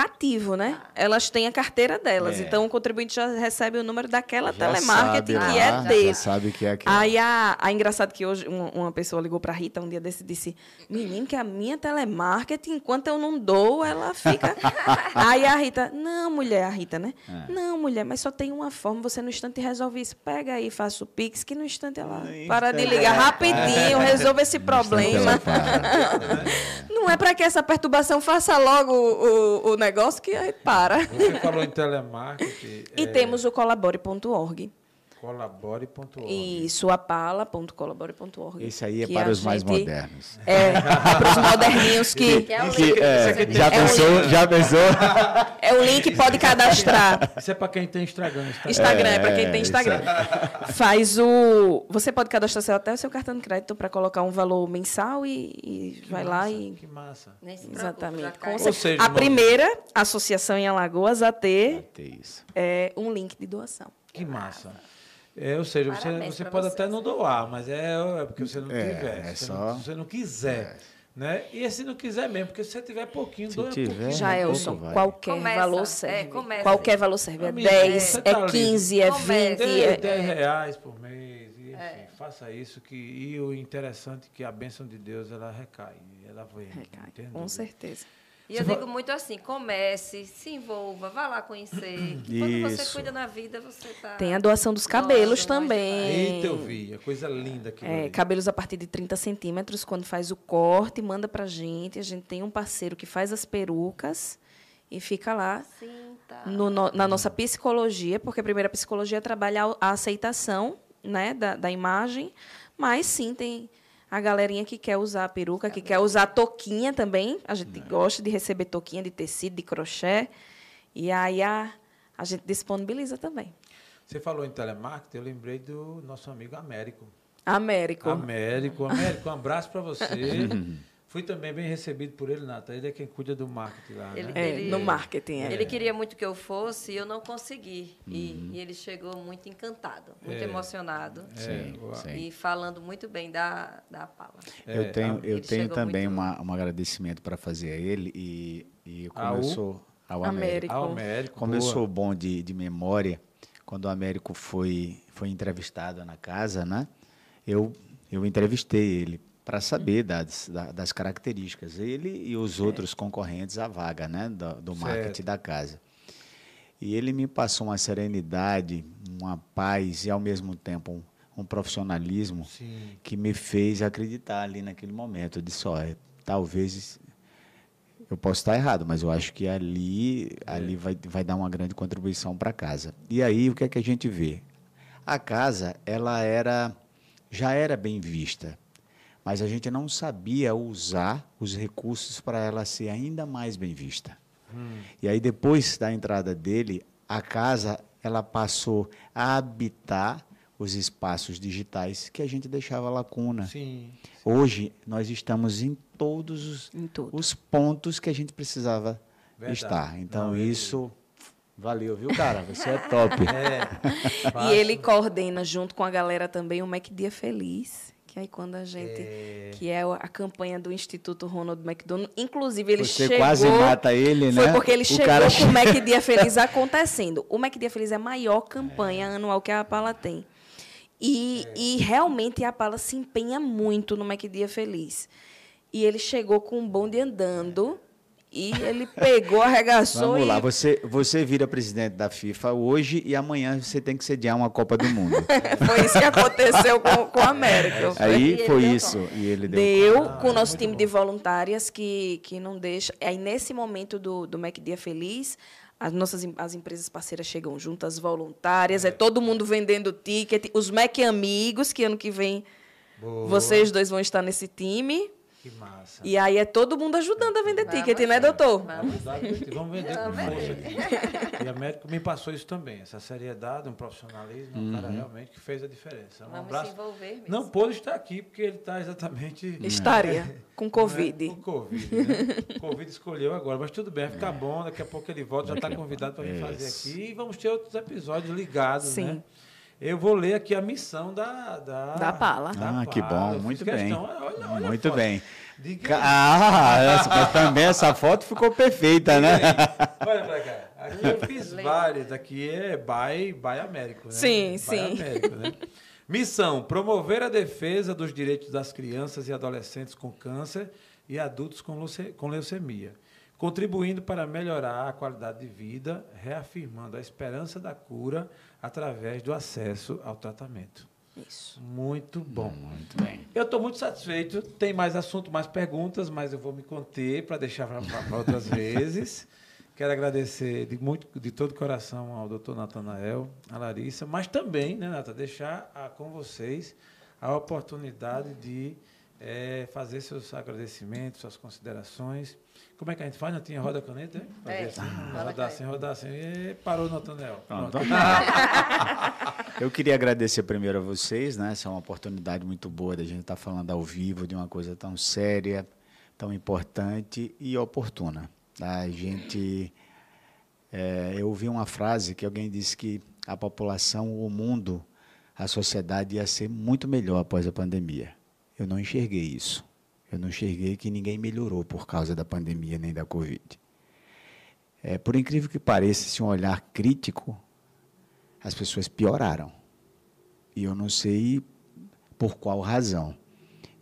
cativo, né? Elas têm a carteira delas. É. Então, o contribuinte já recebe o número daquela já telemarketing sabe que lá, é dele. Já sabe que é aquele. Aí, a, a engraçado que hoje uma, uma pessoa ligou para Rita um dia desse e disse: Menino, que a minha telemarketing, enquanto eu não dou, ela fica. [LAUGHS] Aí a Rita: Não, mulher, a Rita, né? É. Não, mulher, mas só tem uma forma, você no instante resolve isso. Pega aí, faça o Pix, que no instante ela No para de ligar rapidinho, resolve esse problema. Ela fala. [LAUGHS] Não é para que essa perturbação faça logo o, o, o negócio que aí para. Você falou em telemarketing. [LAUGHS] E é, temos o colabore.org. Colabore.org. Isso, apala.colabore.org. Esse aí é para a os mais gente- modernos. É, para os moderninhos que [LAUGHS] Que é Que, link. é, Você já pensou? Já [LAUGHS] pensou? é o link pode cadastrar. Isso é para quem tem Instagram. Instagram. Instagram é, para quem É, tem Instagram. Faz o. Você pode cadastrar seu- até o seu cartão de crédito para colocar um valor mensal e, e vai lá massa, e. Que massa. Exatamente. cai. Com Ou seja, a irmão- primeira associação em Alagoas a ter Tem isso. é, um link de doação. Que massa. É, ou seja, você, Parabéns você pode vocês. até não doar, mas é, é porque você não É, tiver. é se, só- não, se você não quiser. Né? E se não quiser mesmo, porque se você tiver pouquinho, Se doa tiver, pouquinho. Já é, pouco Elson, vai. qualquer Começa, valor é, serve. começa. qualquer valor serve. É Amigo, 10, você é tá livre. 15, é Comece. 20. Dê É... 10 reais por mês, e, enfim, faça isso. Que, e o interessante é que a bênção de Deus, ela recai, ela vem. Recai, não com certeza. E eu Você digo muito assim, comece, se envolva, vá lá conhecer. que quando você Isso. cuida na vida, você tá... Tem a doação dos cabelos mais também. Eita, eu vi, a coisa linda aqui. É, cabelos a partir de 30 centímetros, quando faz o corte, manda pra gente. A gente tem um parceiro que faz as perucas e fica lá Sim, tá. no no- na nossa psicologia, porque a primeira psicologia trabalha a- a aceitação né, da, da imagem, mas sim tem a galerinha que quer usar a peruca, que quer usar a toquinha também. A gente gosta de receber toquinha de tecido, de crochê. E aí a, a gente disponibiliza também. Você falou em telemarketing, eu lembrei do nosso amigo Américo. Américo. Américo, Américo, um abraço para você. [LAUGHS] Fui também bem recebido por ele, Nata. Ele é quem cuida do marketing lá. Ele- né? É, Ele- no marketing. É. Ele queria muito que eu fosse e eu não consegui. E, e ele chegou muito encantado, muito É. emocionado. Sim, o- sim. E falando muito bem da, da Paula. É, eu tenho, eu ele tenho também uma, um agradecimento para fazer a ele e, e como Ao? eu sou ao Américo. Américo. O Américo. Como eu boa. sou bom de, de memória, quando o Américo foi, foi entrevistado na casa, né? Eu, eu entrevistei ele para saber das, da- das características. Ele e os outros concorrentes à vaga, né? Do, do marketing Certo. da casa. E ele me passou uma serenidade, uma paz e, ao mesmo tempo, um, um profissionalismo Sim. que me fez acreditar ali naquele momento. Eu disse, olha, talvez eu possa estar errado, mas eu acho que ali, ali vai, vai dar uma grande contribuição para casa. E aí, o que é que a gente vê? A casa, ela era já era bem vista, mas a gente não sabia usar os recursos para ela ser ainda mais bem vista. Hum. E aí depois da entrada dele, a casa ela passou a habitar os espaços digitais que a gente deixava lacuna. Sim, sim. Hoje nós estamos em todos os, em os pontos que a gente precisava Verdade. estar. Então Não, isso valeu, viu, cara? Você é top. [LAUGHS] É, e ele coordena junto com a galera também o Mac Dia Feliz. Que aí quando a gente. É... Que é a campanha do Instituto Ronald McDonald. Inclusive, ele Você chegou. quase mata ele, né? Foi porque ele o chegou cara... com o Mac Dia Feliz [LAUGHS] acontecendo. O Mac Dia Feliz é a maior campanha é. anual que a Pala tem. E, é. e realmente a Pala se empenha muito no Mac Dia Feliz. E ele chegou com um bonde andando. E ele pegou, arregaçou. Vamos e... lá, você, você vira presidente da FIFA hoje e amanhã você tem que sediar uma Copa do Mundo. [LAUGHS] foi isso que aconteceu com, com a América. Aí foi, foi isso. E ele deu, deu ah, com o nosso time bom. de voluntárias que, que não deixa. Aí, nesse momento do, do Mac Dia Feliz, as nossas as empresas parceiras chegam juntas, voluntárias, é, é todo mundo vendendo ticket, os Mac amigos, que ano que vem Boa. vocês dois vão estar nesse time. Que massa. E aí é todo mundo ajudando a vender vamos ticket, né, doutor? Vamos, vamos vender com força aqui. E a médica me passou isso também, essa seriedade, um profissionalismo, um cara uhum. realmente que fez a diferença. Um vamos abraço. se envolver mesmo. Não pôde estar aqui porque ele está exatamente... [LAUGHS] Estaria, é, com Covid. É, com Covid, né? Covid escolheu agora, mas tudo bem, vai ficar bom, daqui a pouco ele volta, já está convidado para vir fazer aqui. E vamos ter outros episódios ligados, Sim. né? Eu vou ler aqui a missão da... Da, da Pala. Da ah, Pala. que bom, muito bem. Olha, olha muito bem. Ah, [LAUGHS] essa, mas também essa foto ficou perfeita, né? Olha pra cá. Aqui eu [LAUGHS] fiz várias. Aqui é by, by Américo, né? Sim, by sim. Américo, né? [LAUGHS] Missão: promover a defesa dos direitos das crianças e adolescentes com câncer e adultos com leucemia, contribuindo para melhorar a qualidade de vida, reafirmando a esperança da cura através do acesso ao tratamento. Isso. Muito bom. Muito bem. Eu estou muito satisfeito. Tem mais assunto, mais perguntas, mas eu vou me conter para deixar para outras [LAUGHS] vezes. Quero agradecer de, muito, de todo coração ao doutor Natanael, a Larissa, mas também, né, Nata, deixar a, com vocês a oportunidade de é, fazer seus agradecimentos, suas considerações. Como é que a gente faz? Não tinha roda caneta? É, assim, ah, rodar assim, rodar assim. E parou no Natanel. [LAUGHS] Eu queria agradecer primeiro a vocês, né? Essa é uma oportunidade muito boa da gente estar falando ao vivo de uma coisa tão séria, tão importante e oportuna. Tá? A gente. É, eu ouvi uma frase que alguém disse que a população, o mundo, a sociedade ia ser muito melhor após a pandemia. Eu não enxerguei isso. Eu não enxerguei que ninguém melhorou por causa da pandemia nem da Covid. É, por incrível que pareça, se um olhar crítico, as pessoas pioraram. E eu não sei por qual razão.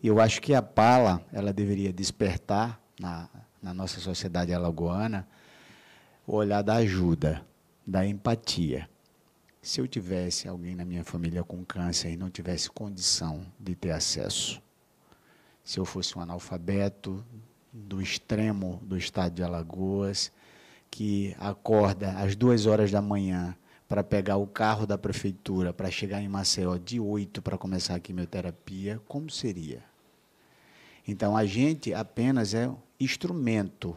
Eu acho que a Pala ela deveria despertar na, na nossa sociedade alagoana o olhar da ajuda, da empatia. Se eu tivesse alguém na minha família com câncer e não tivesse condição de ter acesso, se eu fosse um analfabeto do extremo do estado de Alagoas, que acorda às duas horas da manhã para pegar o carro da prefeitura para chegar em Maceió de oito para começar a quimioterapia, como seria? Então a gente apenas é instrumento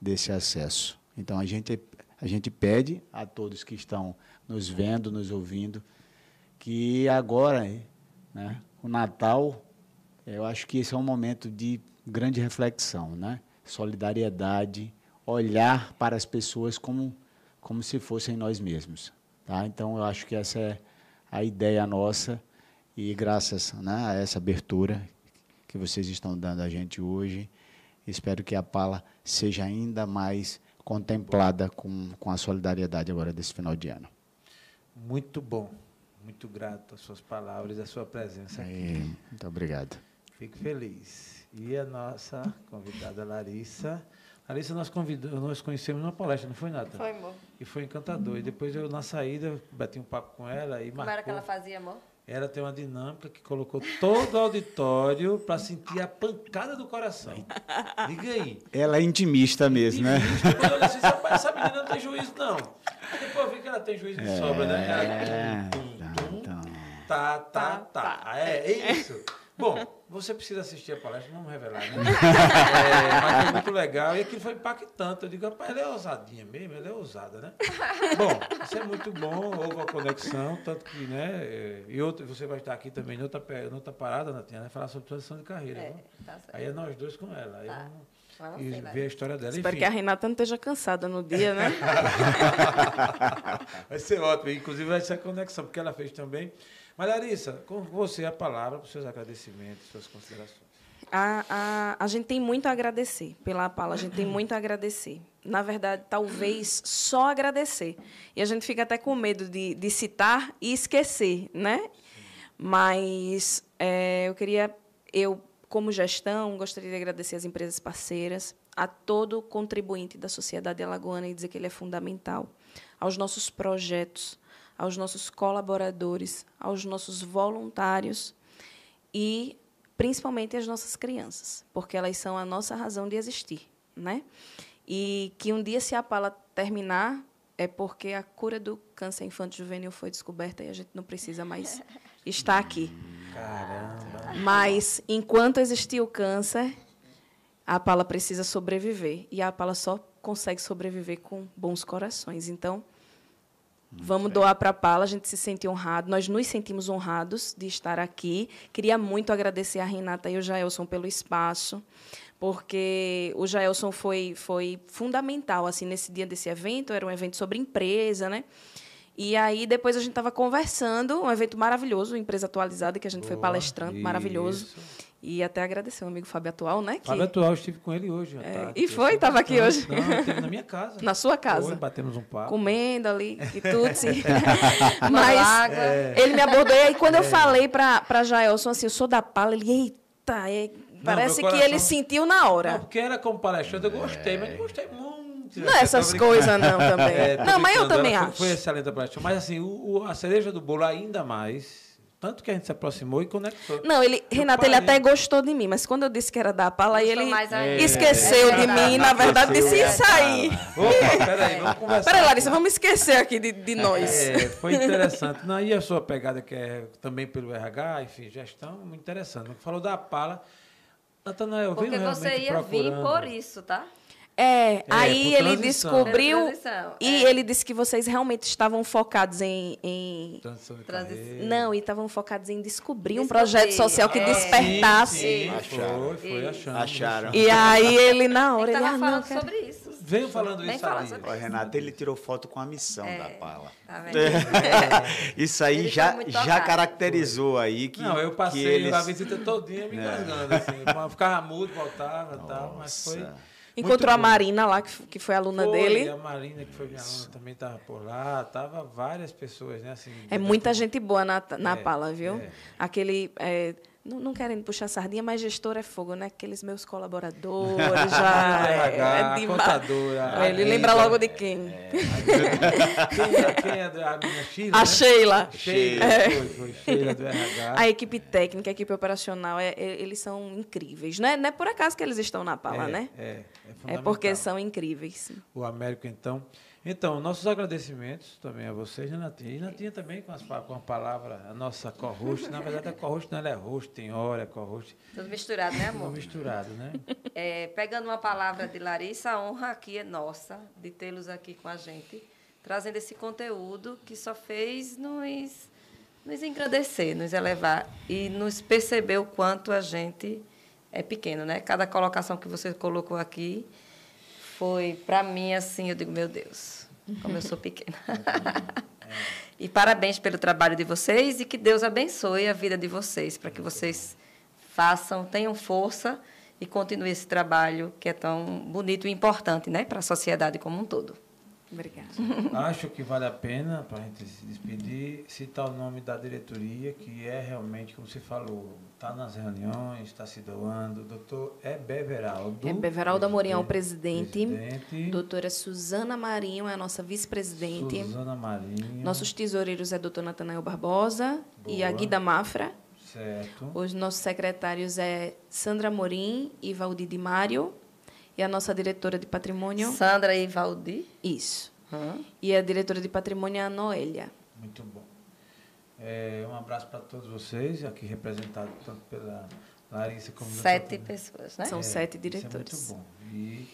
desse acesso. Então a gente a gente pede a todos que estão nos vendo, nos ouvindo, que agora, né, o Natal eu acho que esse é um momento de grande reflexão, né? Solidariedade, olhar para as pessoas como, como se fossem nós mesmos. Tá? Então, eu acho que essa é a ideia nossa e graças né, a essa abertura que vocês estão dando a gente hoje, espero que a Pala seja ainda mais contemplada com, com a solidariedade agora desse final de ano. Muito bom. Muito grato às suas palavras e à sua presença aqui. É, muito obrigado. Fico feliz. E a nossa convidada Larissa. Larissa, nós, convidamos, nós conhecemos numa palestra, não foi nada? Foi, amor. E foi encantador. E depois eu, na saída, bati um papo com ela e Como marcou. era que ela fazia, amor? Ela tem uma dinâmica que colocou todo o auditório para sentir a pancada do coração. Diga aí. Ela é intimista mesmo, né? intimista. né? Quando eu disse, essa menina não tem juízo, não. Aí depois eu vi que ela tem juízo de é, sobra, né? Ela, tum, tum, tum. tá, tá, tá. Tá, É, é isso. Bom, você precisa assistir a palestra, não vamos revelar, né? [LAUGHS] É, mas foi muito legal e aquilo foi impactante. Eu digo, rapaz, ela é ousadinha mesmo, ela é ousada, né? [LAUGHS] Bom, isso é muito bom, houve a conexão, tanto que, né? é, E outro, você vai estar aqui também noutra, pe- noutra parada, Natinha, né? Falar sobre transição de carreira. É, tá. Aí é nós dois com ela. Aí Tá. Mas e ver a história dela. Espero Enfim, que a Renata não esteja cansada no dia, né? [LAUGHS] vai ser ótimo. Inclusive vai ser a conexão, porque ela fez também. Mas, Larissa, com você a palavra para os seus agradecimentos, suas considerações. A, a, a gente tem muito a agradecer pela Apala, a gente tem muito a agradecer. Na verdade, talvez só agradecer. E a gente fica até com medo de, de citar e esquecer, né? Mas é, eu queria, eu, como gestão, gostaria de agradecer as empresas parceiras, a todo contribuinte da sociedade alagoana e dizer que ele é fundamental, aos nossos projetos, aos nossos colaboradores, aos nossos voluntários e principalmente as nossas crianças, porque elas são a nossa razão de existir, né? E que um dia se a pala terminar é porque a cura do câncer infantil juvenil foi descoberta e a gente não precisa mais [LAUGHS] estar aqui. Caramba. Mas enquanto existir o câncer, a Pala precisa sobreviver e a Pala só consegue sobreviver com bons corações. Então, vamos doar para a Pala, a gente se sente honrado, nós nos sentimos honrados de estar aqui. Queria muito agradecer a Renata e o Jaelson pelo espaço, porque o Jaelson foi foi fundamental assim nesse dia desse evento, era um evento sobre empresa, né? E aí depois a gente estava conversando, um evento maravilhoso, empresa atualizada que a gente foi Boa, palestrando, maravilhoso. E até agradecer o amigo Fábio Atual, né? Que Fábio Atual, estive com ele hoje. É, tarde. e foi? Tava aqui Não, hoje? Não, esteve na minha casa. [LAUGHS] na sua casa. Foi, batemos um papo. comendo ali e tudo. sim. [LAUGHS] [LAUGHS] Tomando Mas água. ele me abordou. E aí, quando eu falei para para Jaelson assim, eu sou da Pala, ele, eita, é- parece meu que ele coração- sentiu na Não, hora. porque era como palestrante, eu gostei, mas não gostei muito. Não é essas coisas, não, também. É, não, mas eu também acho. Foi, foi excelente a palestra. Mas assim, o, o- a cereja do bolo ainda mais. Tanto que a gente se aproximou e conectou. Não, ele, Eu Renata, ele até gostou de mim, mas quando eu disse que era da Pala, Gostou ele ainda. esqueceu É de verdade. mim, na verdade, disse isso aí. Opa, peraí, vamos [LAUGHS] conversar. Peraí, Larissa, vamos esquecer aqui de, de nós. É, foi [LAUGHS] interessante. Não, e a sua pegada, que é também pelo RH, enfim, gestão, muito interessante. Falou da Pala. Natanael, Porque você ia vir procurando. por isso, tá? É, aí por ele transição. descobriu transição, e é. ele disse que vocês realmente estavam focados em, em- Transição de Transi- carreira. não, e estavam focados em descobrir um projeto social que é. despertasse. Sim, sim, Acharam. foi, foi achando. Acharam. E aí ele na hora Ele ele estava ah, não, sobre isso. Veio falando Vem isso falar Ó, Renato, ele tirou foto com a missão da Pala. Tá [LAUGHS] vendo? Isso aí Ele foi já, já caracterizou aí que, Não, eu passei eles... a visita todinha me engasgando, assim. Ficava mudo, voltava e [LAUGHS] tal, mas foi. Encontrou a. Marina lá, que, que foi aluna Foi, dele. A Marina, que foi minha aluna, também estava por lá. Tava várias pessoas, né? Assim, É muita gente boa na, na É, pala, viu? é. Aquele. é, não, não querendo puxar sardinha, mas gestor é fogo, né? Aqueles meus [LAUGHS] colaboradores já. É, é demais. contadora. É, Ele lembra logo de quem? Quem, é- quem é a minha Sheila? A né? Sheila. Sheila, É. foi, foi. Sheila do RH. A equipe técnica, a equipe operacional, é- é- eles são incríveis. Não é, não é por acaso que eles estão na pala, é, né? É, é, É porque são incríveis. O Américo, então. Então, nossos agradecimentos também a vocês, né, Natinha? E Natinha também com, as, com a palavra, a nossa co-host. Na verdade, a co-host não ela é host, tem hora, é co-host. Tudo misturado, né, Tudo amor? misturado, né? É, pegando uma palavra de Larissa, a honra aqui é nossa de tê-los aqui com a gente, trazendo esse conteúdo que só fez nos, nos engrandecer, nos elevar e nos perceber o quanto a gente é pequeno, né? Cada colocação que você colocou aqui foi, para mim, assim, eu digo, meu Deus, como eu sou pequena. [LAUGHS] e parabéns pelo trabalho de vocês e que Deus abençoe a vida de vocês, para que vocês façam, tenham força e continue esse trabalho que é tão bonito e importante, né, para a sociedade como um todo. Obrigada. [LAUGHS] Acho que vale a pena, para a gente se despedir, citar o nome da diretoria, que é realmente, como você falou, está nas reuniões, está se doando. Doutor Ebeveraldo. É Beveraldo Amorim é o presidente. presidente. Doutora Suzana Marinho é a nossa vice-presidente. Suzana Marinho. Nossos tesoureiros é doutor Natanael Barbosa e a Boa. Guida Mafra. Certo. Os nossos secretários é Sandra Morim e Valdir Di Mário. E a nossa diretora de patrimônio. Sandra e Valdir. Isso. E a diretora de patrimônio é a Noélia. Muito bom. É, um abraço para todos vocês, aqui representado tanto pela Larissa como Sete pessoas, né? São É, sete Isso é diretores. muito bom. E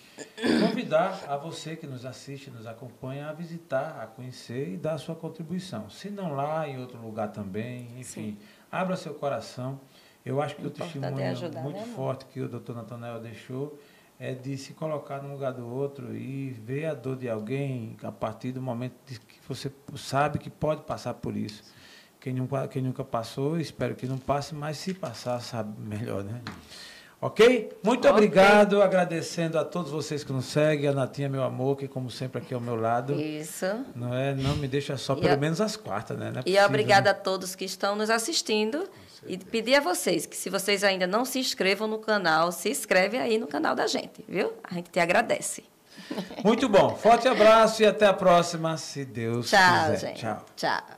convidar a você que nos assiste, nos acompanha, a visitar, a conhecer e dar a sua contribuição. Se não lá, em outro lugar também, enfim, abra seu coração. Eu acho que o é testemunho ajudar, muito né, forte que o doutor Natanael deixou é de se colocar no lugar do outro e ver a dor de alguém a partir do momento que você sabe que pode passar por isso. Quem nunca, quem nunca passou, espero que não passe, mas se passar, sabe melhor, né? Ok? Muito Ok. obrigado, agradecendo a todos vocês que nos seguem, a Natinha, meu amor, que como sempre aqui ao meu lado. Isso. Não é? Não me deixa só, E pelo a- menos às quartas, né? É E possível, obrigada né? a todos que estão nos assistindo. E pedir a vocês que, se vocês ainda não se inscrevam no canal, se inscreve aí no canal da gente, viu? A gente te agradece. Muito bom. Forte abraço e até a próxima, se Deus Tchau, quiser. gente. Tchau. Tchau.